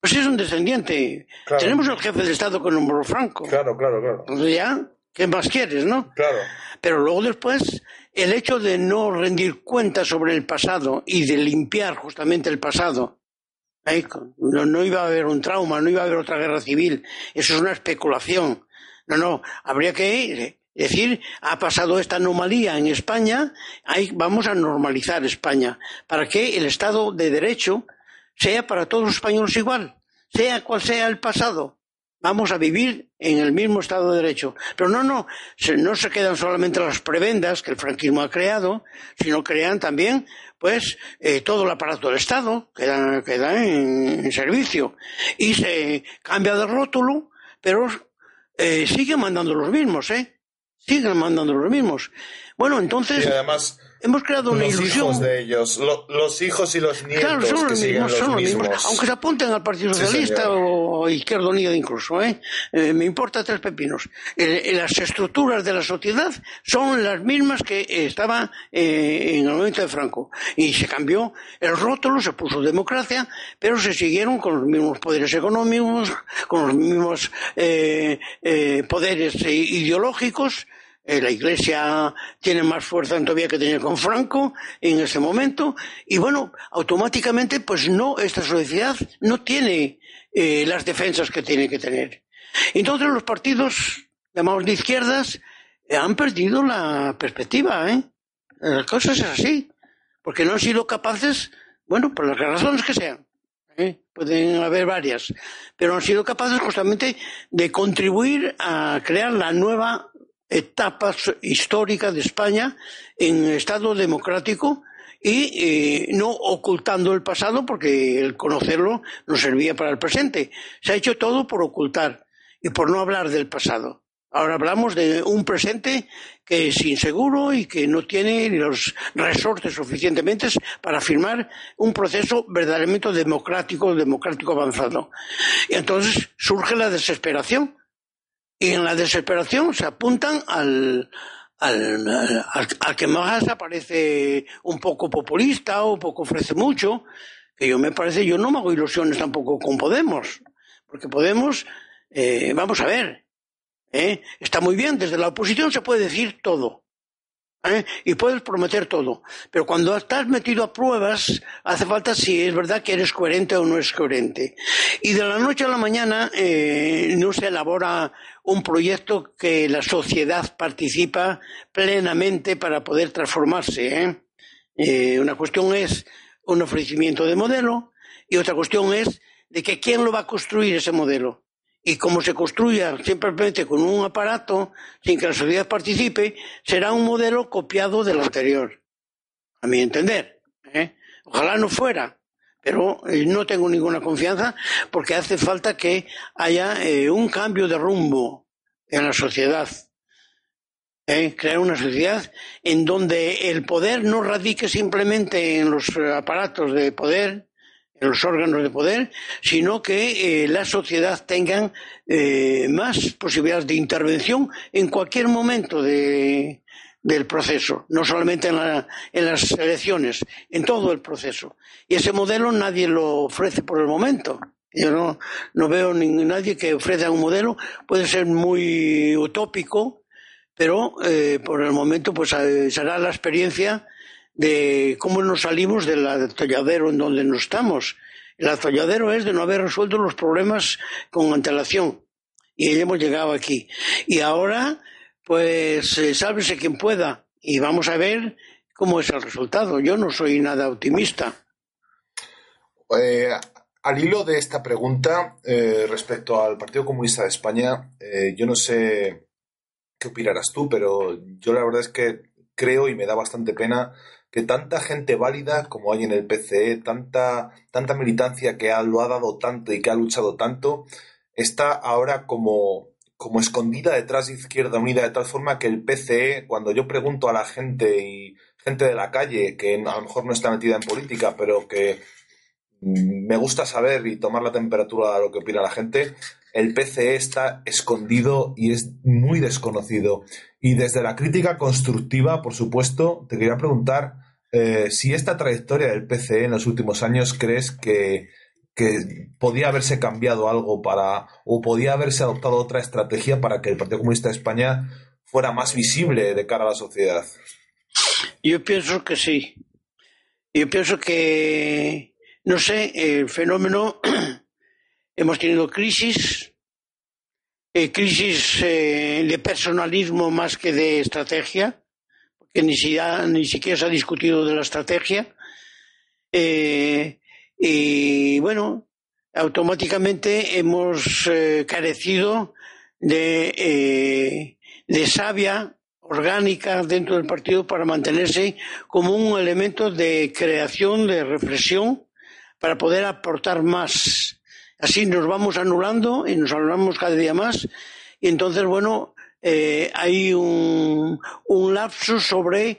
Pues es un descendiente. Claro. Tenemos el jefe de Estado con número franco. Claro, claro, claro. Entonces ya, ¿qué más quieres, no? Claro. Pero luego después el hecho de no rendir cuentas sobre el pasado y de limpiar justamente el pasado, ¿eh? no, no, iba a haber un trauma, no iba a haber otra guerra civil, eso es una especulación. No, no, habría que decir, ha pasado esta anomalía en España, ahí vamos a normalizar España, para que el Estado de Derecho sea para todos los españoles igual, sea cual sea el pasado vamos a vivir en el mismo Estado de Derecho. Pero no, no, no se quedan solamente las prebendas que el franquismo ha creado, sino crean también, pues, eh, todo el aparato del Estado queda, queda en, servicio. Y se cambia de rótulo, pero eh, siguen mandando los mismos, ¿eh? Siguen mandando los mismos. Bueno, entonces. además hemos creado una los ilusión. Hijos de ellos, los hijos y los nietos. Claro, son los, mismos, son los mismos, Aunque se apunten al Partido Socialista o Izquierda Unida incluso, ¿eh? ¿eh? me importa tres pepinos. las estructuras de la sociedad son las mismas que estaban eh, en el momento de Franco. Y se cambió el rótulo, se puso democracia, pero se siguieron con los mismos poderes económicos, con los mismos eh, poderes ideológicos eh, la Iglesia tiene más fuerza todavía que tenía con Franco en ese momento y bueno, automáticamente pues no, esta sociedad no tiene eh, las defensas que tiene que tener. Entonces los partidos llamados de izquierdas eh, han perdido la perspectiva, ¿eh? Las cosas es así, porque no han sido capaces, bueno, por las razones que sean, pueden haber varias, pero han sido capaces justamente de contribuir a crear la nueva etapas históricas de España en Estado democrático y eh, no ocultando el pasado porque el conocerlo nos servía para el presente. Se ha hecho todo por ocultar y por no hablar del pasado. Ahora hablamos de un presente que es inseguro y que no tiene los resortes suficientemente para afirmar un proceso verdaderamente democrático, democrático avanzado. Y entonces surge la desesperación y en la desesperación se apuntan al, al, al, que más aparece un poco populista o poco ofrece mucho, que yo me parece, yo no me hago ilusiones tampoco con Podemos, porque Podemos, eh, vamos a ver, ¿eh? está muy bien, desde la oposición se puede decir todo, ¿eh? y puedes prometer todo. Pero cuando estás metido a pruebas, hace falta si es verdad que eres coherente o no es coherente. Y de la noche a la mañana eh, no se elabora un proyecto que la sociedad participa plenamente para poder transformarse. Eh, una cuestión es un ofrecimiento de modelo y otra cuestión es de que quién lo va a construir ese modelo y como se construya simplemente con un aparato sin que la sociedad participe, será un modelo copiado del anterior. A mi entender. ¿eh? Ojalá no fuera, pero eh, no tengo ninguna confianza porque hace falta que haya eh, un cambio de rumbo en la sociedad. Crear una sociedad en donde el poder no radique simplemente en los aparatos de poder, los órganos de poder, sino que eh, la sociedad tenga eh, más posibilidades de intervención en cualquier momento de, del proceso, no solamente en, en, las elecciones, en todo el proceso. Y ese modelo nadie lo ofrece por el momento. Yo no, no veo ni, nadie que ofrezca un modelo, puede ser muy utópico, pero eh, por el momento pues será la experiencia de cómo nos salimos del atolladero en donde no estamos. El atolladero es de no haber resuelto los problemas con antelación. Y hemos llegado aquí. Y ahora, pues, eh, sálvese quien pueda. Y vamos a ver cómo es el resultado. Yo no soy nada optimista. Eh, al hilo de esta pregunta eh, respecto al Partido Comunista de España, yo no sé qué opinarás tú, pero yo la verdad es que creo y me da bastante pena que tanta gente válida como hay en el PCE, tanta, tanta militancia que ha, lo ha dado tanto y que ha luchado tanto, está ahora como, como escondida detrás de Izquierda Unida, de tal forma que el PCE, cuando yo pregunto a la gente y gente de la calle, que a lo mejor no está metida en política, pero que me gusta saber y tomar la temperatura de lo que opina la gente, el PCE está escondido y es muy desconocido. Y desde la crítica constructiva, por supuesto, te quería preguntar eh, si esta trayectoria del PCE en los últimos años crees que, podía haberse cambiado algo para, o podía haberse adoptado otra estrategia para que el Partido Comunista de España fuera más visible de cara a la sociedad. Yo pienso que sí. Yo pienso que, no sé, el fenómeno, hemos tenido crisis, eh, crisis eh, de personalismo más que de estrategia, que ni, ni siquiera se ha discutido de la estrategia. Eh, y bueno, automáticamente hemos carecido de, de savia orgánica dentro del partido para mantenerse como un elemento de creación, de reflexión, para poder aportar más. Así nos vamos anulando y nos anulamos cada día más. Y entonces, bueno, eh, hay un, un lapsus sobre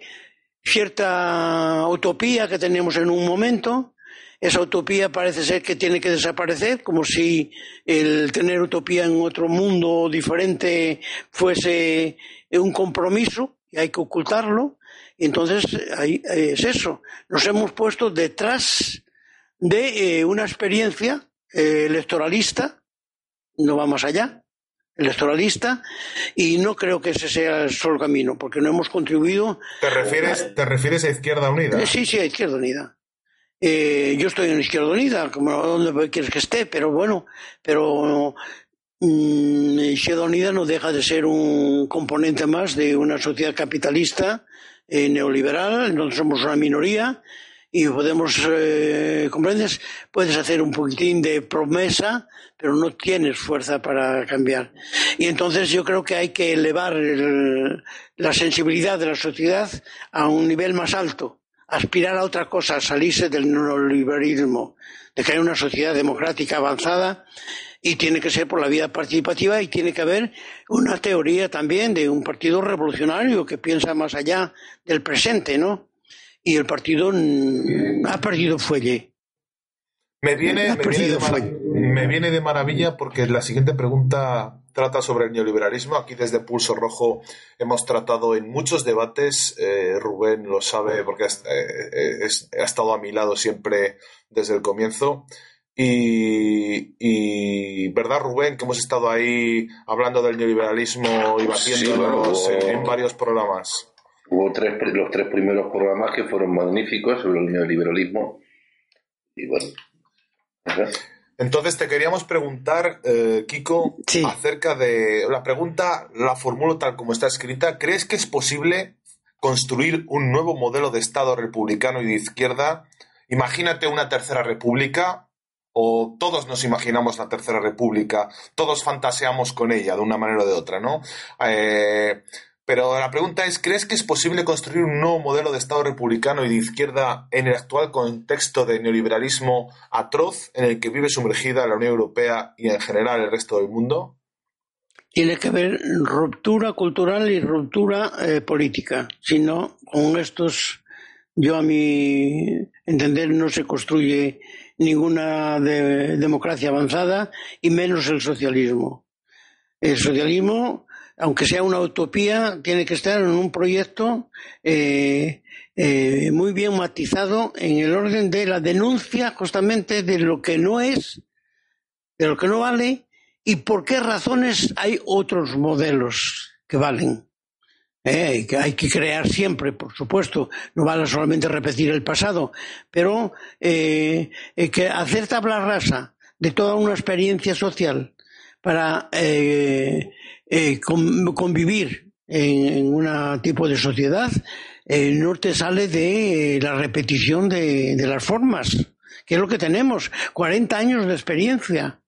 cierta utopía que teníamos en un momento. Esa utopía parece ser que tiene que desaparecer, como si el tener utopía en otro mundo diferente fuese un compromiso y hay que ocultarlo. Y entonces ahí, es eso. Nos hemos puesto detrás de eh, una experiencia eh, electoralista, no va más allá, electoralista, y no creo que ese sea el solo camino, porque no hemos contribuido. ¿Te refieres, ¿te refieres a Izquierda Unida? Eh, sí, sí, a Izquierda Unida. yo estoy en Izquierda Unida, como donde quieres que esté, pero bueno, pero Mm, Izquierda Unida no deja de ser un componente más de una sociedad capitalista eh, neoliberal, entonces somos una minoría y podemos, eh, ¿comprendes? Puedes hacer un poquitín de promesa, pero no tienes fuerza para cambiar. Y entonces yo creo que hay que elevar la sensibilidad de la sociedad a un nivel más alto, aspirar a otra cosa, salirse del neoliberalismo, de crear una sociedad democrática avanzada y tiene que ser por la vía participativa y tiene que haber una teoría también de un partido revolucionario que piensa más allá del presente, ¿no? Y el partido ha perdido fuelle. Me viene, me viene, de maravilla porque la siguiente pregunta trata sobre el neoliberalismo. Aquí desde Pulso Rojo hemos tratado en muchos debates, eh, Rubén lo sabe porque eh, ha estado a mi lado siempre desde el comienzo. Y, verdad, Rubén, que hemos estado ahí hablando del neoliberalismo y batiéndonos en, varios programas. Hubo tres, los tres primeros programas que fueron magníficos sobre el neoliberalismo. Y bueno. Entonces te queríamos preguntar, eh, Kiko, acerca de la pregunta, la formulo tal como está escrita. ¿Crees que es posible construir un nuevo modelo de Estado republicano y de izquierda? Imagínate una tercera república o todos nos imaginamos la Tercera República, todos fantaseamos con ella de una manera o de otra, ¿no? Eh, pero la pregunta es, ¿crees que es posible construir un nuevo modelo de Estado republicano y de izquierda en el actual contexto de neoliberalismo atroz en el que vive sumergida la Unión Europea y en general el resto del mundo? Tiene que haber ruptura cultural y ruptura eh, política. Si no, con estos, yo a mi entender, no se construye ninguna democracia avanzada y menos el socialismo. El socialismo, aunque sea una utopía, tiene que estar en un proyecto eh, eh, muy bien matizado en el orden de la denuncia justamente de lo que no es, de lo que no vale y por qué razones hay otros modelos que valen. Eh, que hay que crear siempre, por supuesto, no vale solamente repetir el pasado, pero eh, eh, que hacer tabla rasa de toda una experiencia social para convivir en, un tipo de sociedad no te sale de la repetición de, de las formas, que es lo que tenemos, 40 años de experiencia.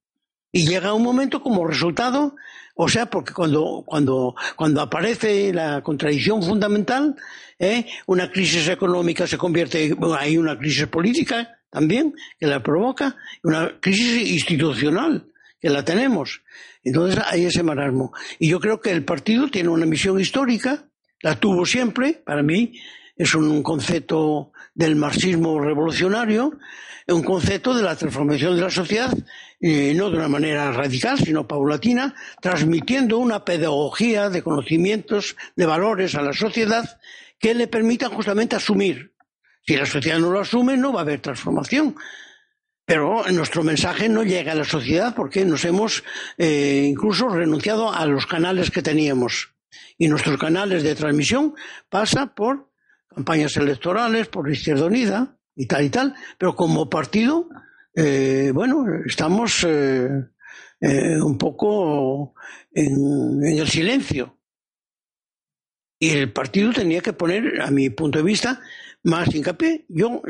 Y llega un momento como resultado o sea, porque cuando, cuando, cuando aparece la contradicción fundamental, ¿eh? una crisis económica se convierte, bueno, hay una crisis política también que la provoca, una crisis institucional que la tenemos. Entonces hay ese marasmo. Y yo creo que el partido tiene una misión histórica, la tuvo siempre, para mí es un concepto del marxismo revolucionario, un concepto de la transformación de la sociedad, eh, no de una manera radical, sino paulatina, transmitiendo una pedagogía de conocimientos, de valores a la sociedad que le permitan justamente asumir. Si la sociedad no lo asume, no va a haber transformación. Pero nuestro mensaje no llega a la sociedad porque nos hemos eh, incluso renunciado a los canales que teníamos. Y nuestros canales de transmisión pasa por campañas electorales por Izquierda Unida y tal y tal, pero como partido, eh, bueno, estamos eh, eh, un poco en, el silencio. Y el partido tenía que poner, a mi punto de vista, más hincapié. Yo,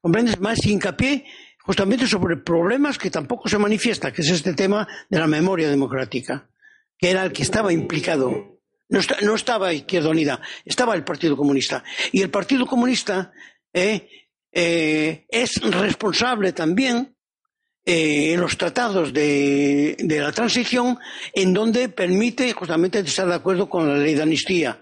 comprendes, más hincapié justamente sobre problemas que tampoco se manifiesta, que es este tema de la memoria democrática, que era el que estaba implicado. No, estaba Izquierda Unida, estaba el Partido Comunista. Y el Partido Comunista eh, eh, es responsable también eh, en los tratados de, de, la transición en donde permite justamente estar de acuerdo con la ley de amnistía.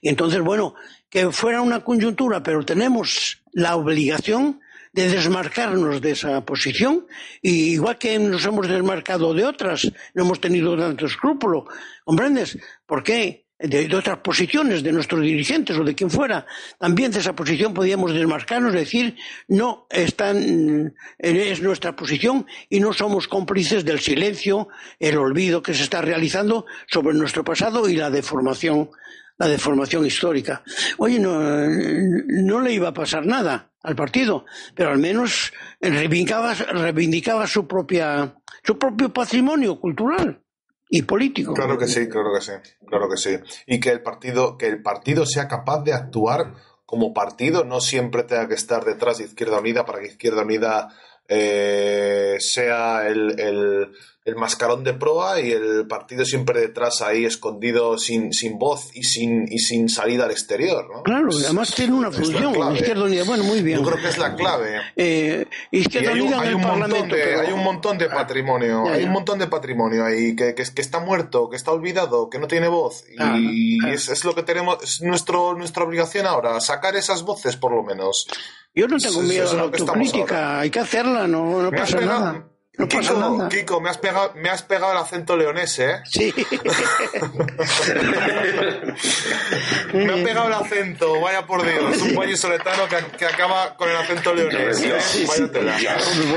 Y entonces, bueno, que fuera una coyuntura, pero tenemos la obligación de desmarcarnos de esa posición, y igual que nos hemos desmarcado de otras, no hemos tenido tanto escrúpulo, ¿comprendes? ¿Por qué? De, otras posiciones de nuestros dirigentes o de quien fuera, también de esa posición podíamos desmarcarnos, decir, no, están, es nuestra posición y no somos cómplices del silencio, el olvido que se está realizando sobre nuestro pasado y la deformación la deformación histórica. Oye, no, no le iba a pasar nada al partido, pero al menos reivindicaba, reivindicaba su propia, su propio patrimonio cultural y político. Claro que sí, claro que sí, claro que sí. Y que el partido, que el partido sea capaz de actuar como partido, no siempre tenga que estar detrás de Izquierda Unida para que Izquierda Unida eh, sea el, el, el, mascarón de proa y el partido siempre detrás ahí escondido sin, sin voz y sin, y sin salida al exterior. ¿no? Claro, además tiene una función. Izquierda Unida, bueno, muy bien. Yo creo que es la clave. Eh, Izquierda hay un, Unida hay un montón de, hay un montón de patrimonio, hay un montón de patrimonio ahí que, que, que, está muerto, que está olvidado, que no tiene voz y, Es, es, lo que tenemos, es nuestro, nuestra obligación ahora, sacar esas voces por lo menos. Yo no tengo miedo a la autocrítica, hay que hacerla, no, no pasa nada. No Kiko, pasa nada. Kiko, me has pegado, me has pegado el acento leonés, ¿eh? Sí. me ha pegado el acento, vaya por Dios. Un país soletano que, que acaba con el acento leonés. ¿eh? Sí, vaya tela.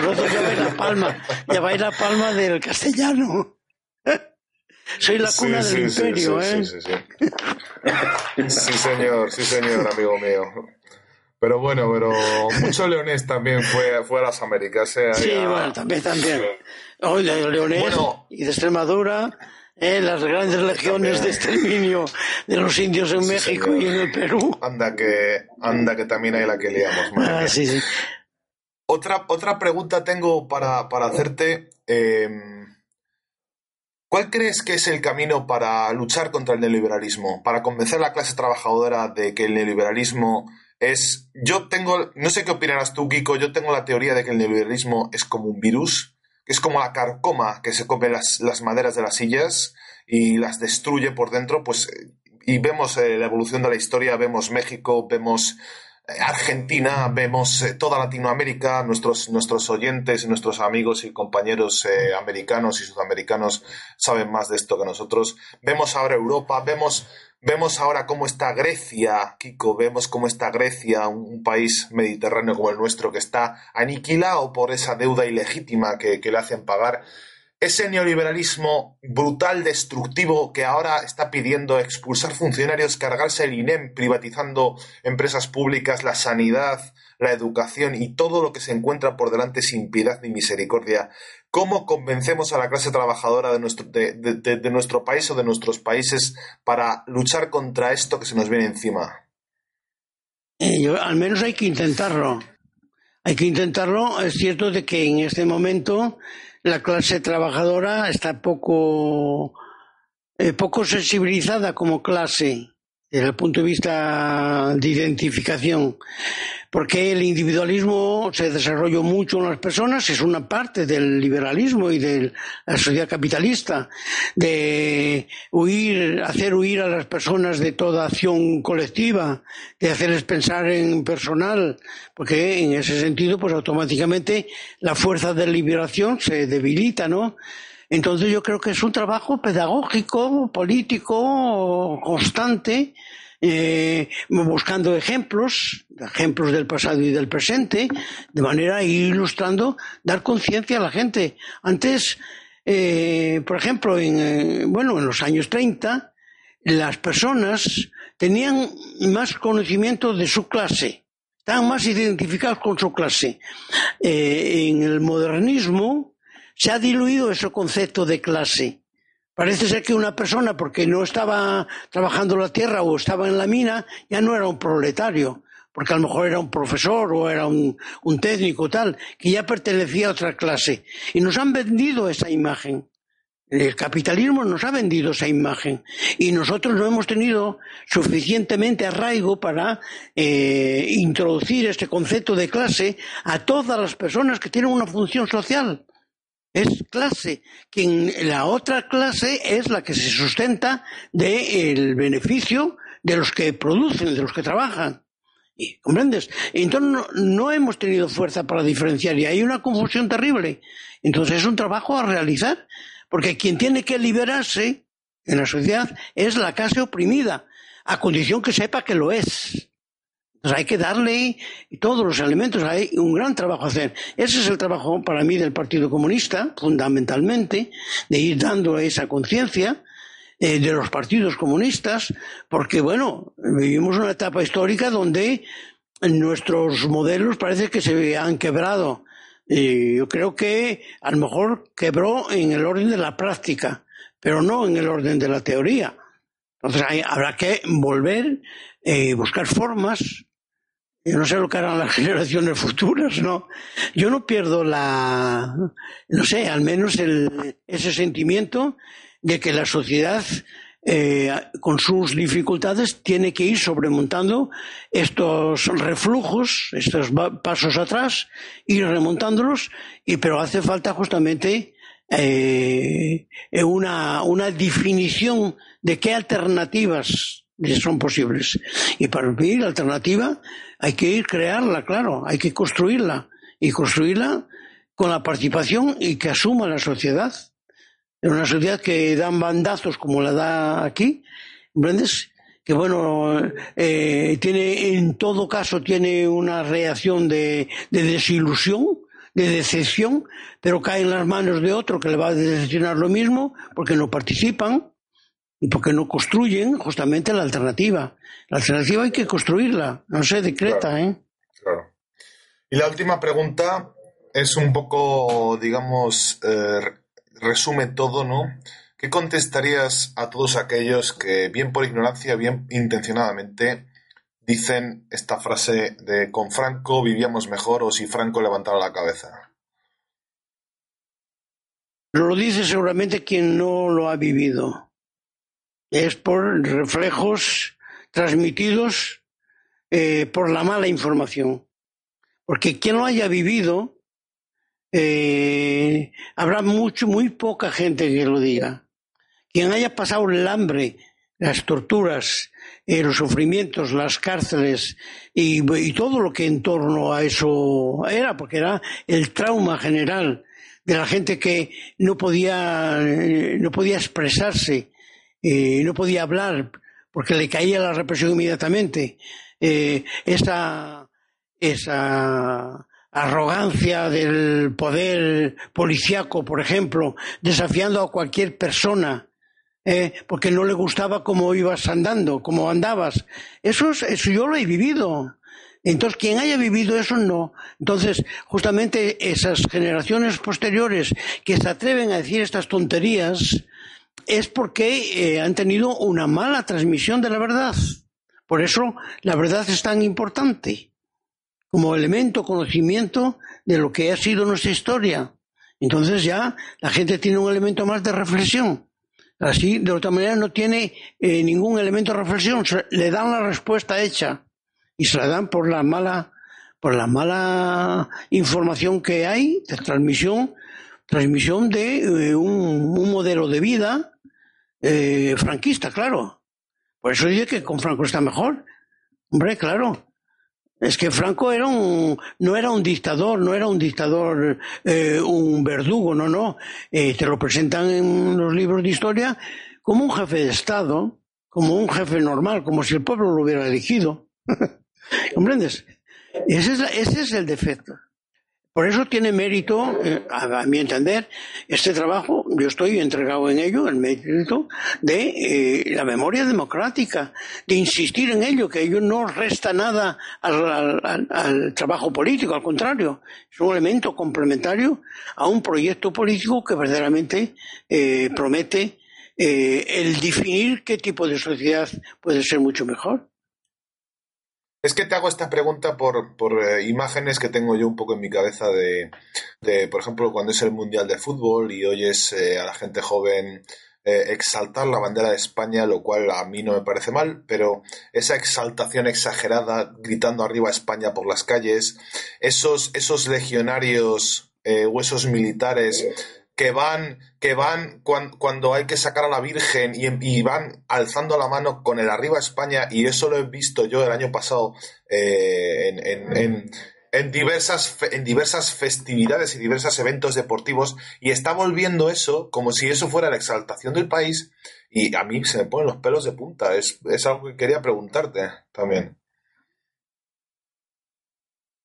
Vosotros ya vais la palma, ya vais la palma del castellano. Soy la cuna del imperio, ¿eh? Sí, sí, sí. Sí, señor, sí, señor, amigo mío. Pero bueno, pero mucho leonés también fue, fue a las Américas. ¿eh? Sí, bueno, también, también. Hoy leonés y de Extremadura, ¿eh? las grandes legiones de exterminio de los indios en México y en el Perú. Anda que, anda que también hay la que liamos. Ah, sí, sí. Otra, otra pregunta tengo para, para hacerte. Eh, ¿Cuál crees que es el camino para luchar contra el neoliberalismo? Para convencer a la clase trabajadora de que el neoliberalismo es, yo tengo, no sé qué opinarás tú, Kiko, yo tengo la teoría de que el neoliberalismo es como un virus, que es como la carcoma que se come las, las maderas de las sillas y las destruye por dentro, pues, y vemos eh, la evolución de la historia, vemos México, vemos eh, Argentina, vemos eh, toda Latinoamérica, nuestros, nuestros oyentes, nuestros amigos y compañeros americanos y sudamericanos saben más de esto que nosotros. Vemos ahora Europa, vemos Vemos ahora cómo está Grecia, Kiko, vemos cómo está Grecia, un, país mediterráneo como el nuestro, que está aniquilado por esa deuda ilegítima que, le hacen pagar. Ese neoliberalismo brutal, destructivo, que ahora está pidiendo expulsar funcionarios, cargarse el INEM, privatizando empresas públicas, la sanidad, la educación y todo lo que se encuentra por delante sin piedad ni misericordia. ¿Cómo convencemos a la clase trabajadora de nuestro, de, nuestro país o de nuestros países para luchar contra esto que se nos viene encima? Eh, al menos hay que intentarlo. Hay que intentarlo. Es cierto de que en este momento la clase trabajadora está poco, eh, poco sensibilizada como clase desde el punto de vista de identificación porque el individualismo se desarrolló mucho en las personas, es una parte del liberalismo y de la sociedad capitalista, de huir, hacer huir a las personas de toda acción colectiva, de hacerles pensar en personal, porque en ese sentido, pues automáticamente la fuerza de liberación se debilita, ¿no? Entonces yo creo que es un trabajo pedagógico, político, constante, eh, buscando ejemplos, ejemplos del pasado y del presente, de manera ir ilustrando, dar conciencia a la gente. Antes, eh, por ejemplo, en, eh, bueno, en los años 30, las personas tenían más conocimiento de su clase, estaban más identificados con su clase. En el modernismo se ha diluido ese concepto de clase. Parece ser que una persona, porque no estaba trabajando la tierra o estaba en la mina, ya no era un proletario, porque a lo mejor era un profesor o era un, técnico tal, que ya pertenecía a otra clase. Y nos han vendido esa imagen. El capitalismo nos ha vendido esa imagen y nosotros no hemos tenido suficientemente arraigo para eh, introducir este concepto de clase a todas las personas que tienen una función social. Es clase. Quien la otra clase es la que se sustenta del beneficio de los que producen, de los que trabajan. ¿Comprendes? Entonces no, no, hemos tenido fuerza para diferenciar y hay una confusión terrible. Entonces es un trabajo a realizar porque quien tiene que liberarse en la sociedad es la clase oprimida, a condición que sepa que lo es. Entonces hay que darle todos los elementos, hay un gran trabajo a hacer. Ese es el trabajo para mí del Partido Comunista, fundamentalmente, de ir dando esa conciencia eh, de los partidos comunistas, porque bueno, vivimos una etapa histórica donde nuestros modelos parece que se han quebrado y yo creo que a lo mejor quebró en el orden de la práctica, pero no en el orden de la teoría. Entonces habrá que volver eh, buscar formas. No sé lo que harán las generaciones futuras, ¿no? Yo no pierdo la, no sé, al menos el, ese sentimiento de que la sociedad eh, con sus dificultades, tiene que ir sobremontando estos reflujos, estos pasos atrás, ir remontándolos, y, pero hace falta justamente eh, una, una definición de qué alternativas son posibles. Y para vivir la alternativa hay que ir crearla, claro, hay que construirla. Y construirla con la participación y que asuma la sociedad. En una sociedad que dan bandazos como la da aquí, ¿comprendes? Que bueno, eh, tiene, en todo caso tiene una reacción de, desilusión, de decepción, pero cae en las manos de otro que le va a decepcionar lo mismo porque no participan y porque no construyen justamente la alternativa. La alternativa hay que construirla, no se decreta, ¿eh? Claro. Y la última pregunta es un poco, digamos, eh, resume todo, ¿no? ¿Qué contestarías a todos aquellos que, bien por ignorancia, bien intencionadamente, dicen esta frase de con Franco vivíamos mejor o si Franco levantara la cabeza? Lo dice seguramente quien no lo ha vivido. Es por reflejos transmitidos eh, por la mala información. Porque quien lo haya vivido eh, habrá mucho, muy poca gente que lo diga. Quien haya pasado el hambre, las torturas, eh, los sufrimientos, las cárceles y, todo lo que en torno a eso era, porque era el trauma general de la gente que no podía, no podía expresarse, no podía hablar, porque le caía la represión inmediatamente. esa, esa arrogancia del poder policiaco, por ejemplo, desafiando a cualquier persona, eh, porque no le gustaba cómo ibas andando, cómo andabas. Eso, eso yo lo he vivido. Entonces, quien haya vivido eso, no. Entonces, justamente esas generaciones posteriores que se atreven a decir estas tonterías es porque eh, han tenido una mala transmisión de la verdad. Por eso la verdad es tan importante como elemento, conocimiento de lo que ha sido nuestra historia. Entonces ya la gente tiene un elemento más de reflexión. Así, de otra manera, no tiene eh, ningún elemento de reflexión. le dan la respuesta hecha y se la dan por la mala, por la mala información que hay de transmisión, transmisión de eh, un, modelo de vida eh, franquista, claro. Por eso dice que con Franco está mejor. Hombre, claro. Es que Franco era un, no era un dictador, no era un dictador, eh, un verdugo, no, no. Eh, te lo presentan en los libros de historia como un jefe de Estado, como un jefe normal, como si el pueblo lo hubiera elegido. ¿Comprendes? Ese es, ese es el defecto. Por eso tiene mérito, eh, a, mi entender, este trabajo, yo estoy entregado en ello, el mérito de eh, la memoria democrática, de insistir en ello, que ello no resta nada al, trabajo político, al contrario, es un elemento complementario a un proyecto político que verdaderamente eh, promete el definir qué tipo de sociedad puede ser mucho mejor. Es que te hago esta pregunta por, eh, imágenes que tengo yo un poco en mi cabeza de, por ejemplo, cuando es el Mundial de Fútbol y oyes eh, a la gente joven eh, exaltar la bandera de España, lo cual a mí no me parece mal, pero esa exaltación exagerada gritando arriba España por las calles, esos, esos legionarios o esos militares que van, que van cuando, hay que sacar a la Virgen y, van alzando la mano con el arriba España, y eso lo he visto yo el año pasado eh, en, diversas, en diversas festividades y diversos eventos deportivos, y está volviendo eso como si eso fuera la exaltación del país, y a mí se me ponen los pelos de punta. Es, es algo que quería preguntarte también.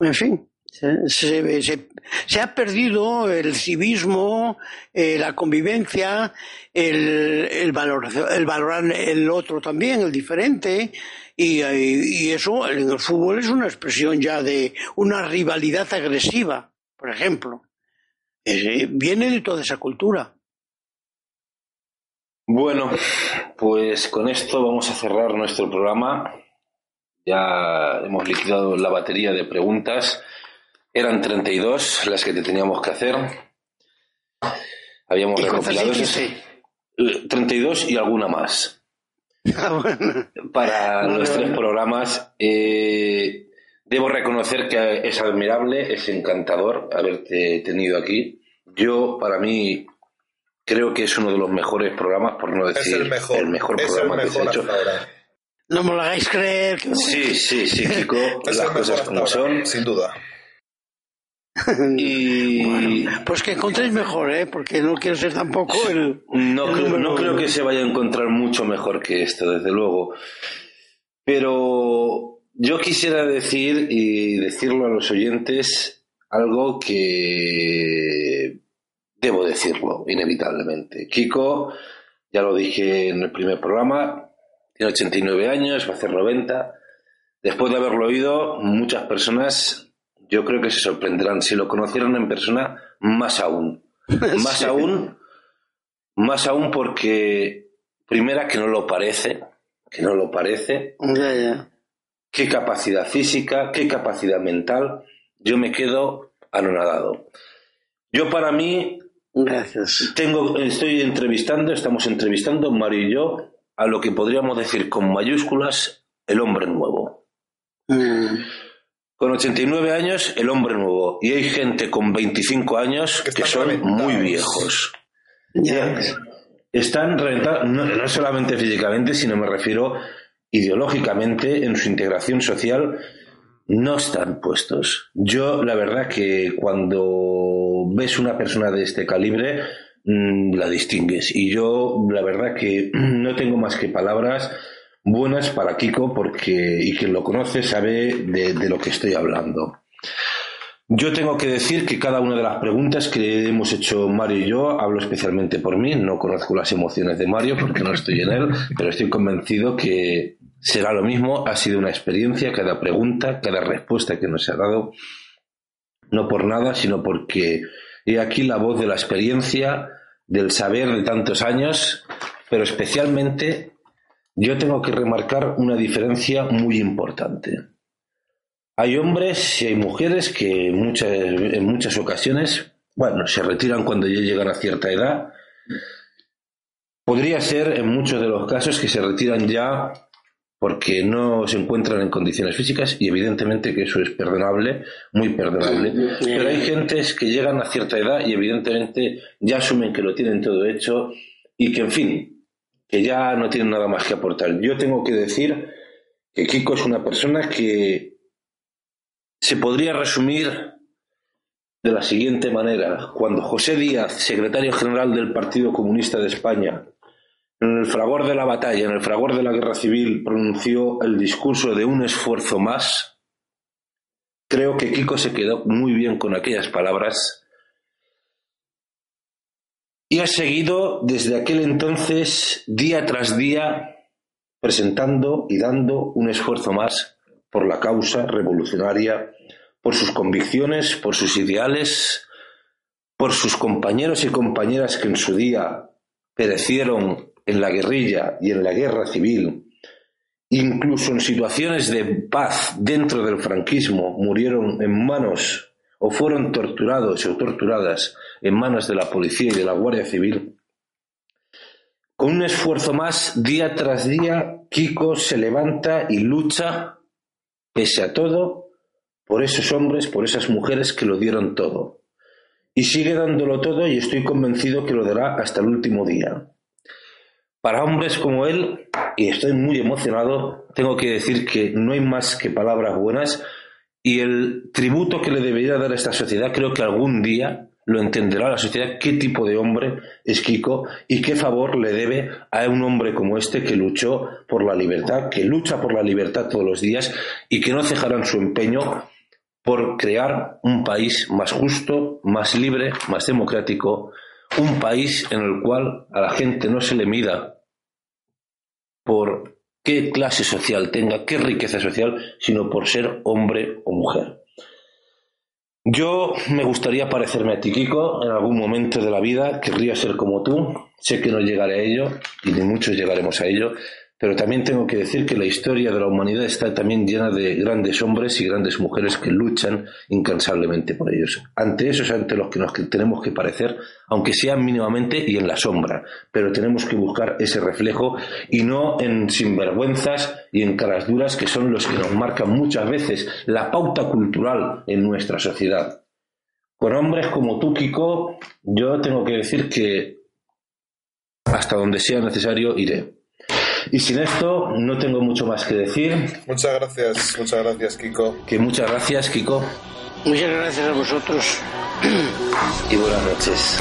En fin, se, ha perdido el civismo, eh, la convivencia, el, el, valor, el valorar el otro también, el diferente, y, y, eso en el fútbol es una expresión ya de una rivalidad agresiva, por ejemplo. Eh, viene de toda esa cultura. Bueno, pues con esto vamos a cerrar nuestro programa. Ya hemos liquidado la batería de preguntas. Eran 32 las que te teníamos que hacer. Habíamos recopilado 32 y alguna más. Ah, Para los tres programas. Eh, debo reconocer que es admirable, es encantador haberte tenido aquí. Yo, para mí, creo que es uno de los mejores programas, por no decir el mejor, programa que se ha hecho. No me lo hagáis creer. Sí, sí, sí, Kiko, las cosas como son. Sin duda. Y pues que encontréis mejor, ¿eh? porque no quiero ser tampoco el. No, creo, no creo que se vaya a encontrar mucho mejor que esto, desde luego. Pero yo quisiera decir y decirlo a los oyentes algo que debo decirlo, inevitablemente. Kiko, ya lo dije en el primer programa, tiene 89 años, va a hacer 90. Después de haberlo oído, muchas personas yo creo que se sorprenderán. Si lo conocieran en persona, más aún. Más aún, más aún porque, primera, que no lo parece, que no lo parece. Qué capacidad física, qué capacidad mental. Yo me quedo anonadado. Yo para mí, Gracias. Tengo, estoy entrevistando, estamos entrevistando, Mario y yo, a lo que podríamos decir con mayúsculas, el hombre nuevo. Mm. Con 89 años, el hombre nuevo. Y hay gente con 25 años que, son muy viejos. Están reventados, no, solamente físicamente, sino me refiero ideológicamente, en su integración social, no están puestos. Yo, la verdad, que cuando ves una persona de este calibre, mm, la distingues. Y yo, la verdad, que no tengo más que palabras buenas para Kiko porque, y quien lo conoce sabe de, lo que estoy hablando. Yo tengo que decir que cada una de las preguntas que hemos hecho Mario y yo, hablo especialmente por mí, no conozco las emociones de Mario porque no estoy en él, pero estoy convencido que será lo mismo, ha sido una experiencia, cada pregunta, cada respuesta que nos ha dado, no por nada, sino porque he aquí la voz de la experiencia, del saber de tantos años, pero especialmente yo tengo que remarcar una diferencia muy importante. Hay hombres y hay mujeres que en muchas, en muchas ocasiones, bueno, se retiran cuando ya llegan a cierta edad. Podría ser en muchos de los casos que se retiran ya porque no se encuentran en condiciones físicas y evidentemente que eso es perdonable, muy perdonable. Pero hay gentes que llegan a cierta edad y evidentemente ya asumen que lo tienen todo hecho y que, en fin, que ya no tiene nada más que aportar. Yo tengo que decir que Kiko es una persona que se podría resumir de la siguiente manera. Cuando José Díaz, secretario general del Partido Comunista de España, en el fragor de la batalla, en el fragor de la guerra civil, pronunció el discurso de un esfuerzo más, Creo que Kiko se quedó muy bien con aquellas palabras y ha seguido desde aquel entonces, día tras día, presentando y dando un esfuerzo más por la causa revolucionaria, por sus convicciones, por sus ideales, por sus compañeros y compañeras que en su día perecieron en la guerrilla y en la guerra civil, incluso en situaciones de paz dentro del franquismo, murieron en manos o fueron torturados o torturadas en manos de la policía y de la Guardia Civil. Con un esfuerzo más, día tras día, Kiko se levanta y lucha, pese a todo, por esos hombres, por esas mujeres que lo dieron todo y sigue dándolo todo y estoy convencido que lo dará hasta el último día. Para hombres como él, y estoy muy emocionado, tengo que decir que no hay más que palabras buenas y el tributo que le debería dar a esta sociedad creo que algún día lo entenderá la sociedad qué tipo de hombre es Kiko y qué favor le debe a un hombre como este que luchó por la libertad, que lucha por la libertad todos los días y que no cejará su empeño por crear un país más justo, más libre, más democrático, un país en el cual a la gente no se le mida por qué clase social tenga, qué riqueza social, sino por ser hombre o mujer. Yo me gustaría parecerme a ti, Kiko, en algún momento de la vida, querría ser como tú, sé que no llegaré a ello, y ni muchos llegaremos a ello, pero también tengo que decir que la historia de la humanidad está también llena de grandes hombres y grandes mujeres que luchan incansablemente por ellos. Ante eso es ante los que nos tenemos que parecer, aunque sea mínimamente y en la sombra, pero tenemos que buscar ese reflejo y no en sinvergüenzas y en caras duras que son los que nos marcan muchas veces la pauta cultural en nuestra sociedad. Con hombres como tú, Kiko, yo tengo que decir que hasta donde sea necesario iré. Y sin esto no tengo mucho más que decir. Muchas gracias, muchas gracias, Kiko. Que muchas gracias, Kiko. Muchas gracias a vosotros. Y buenas noches.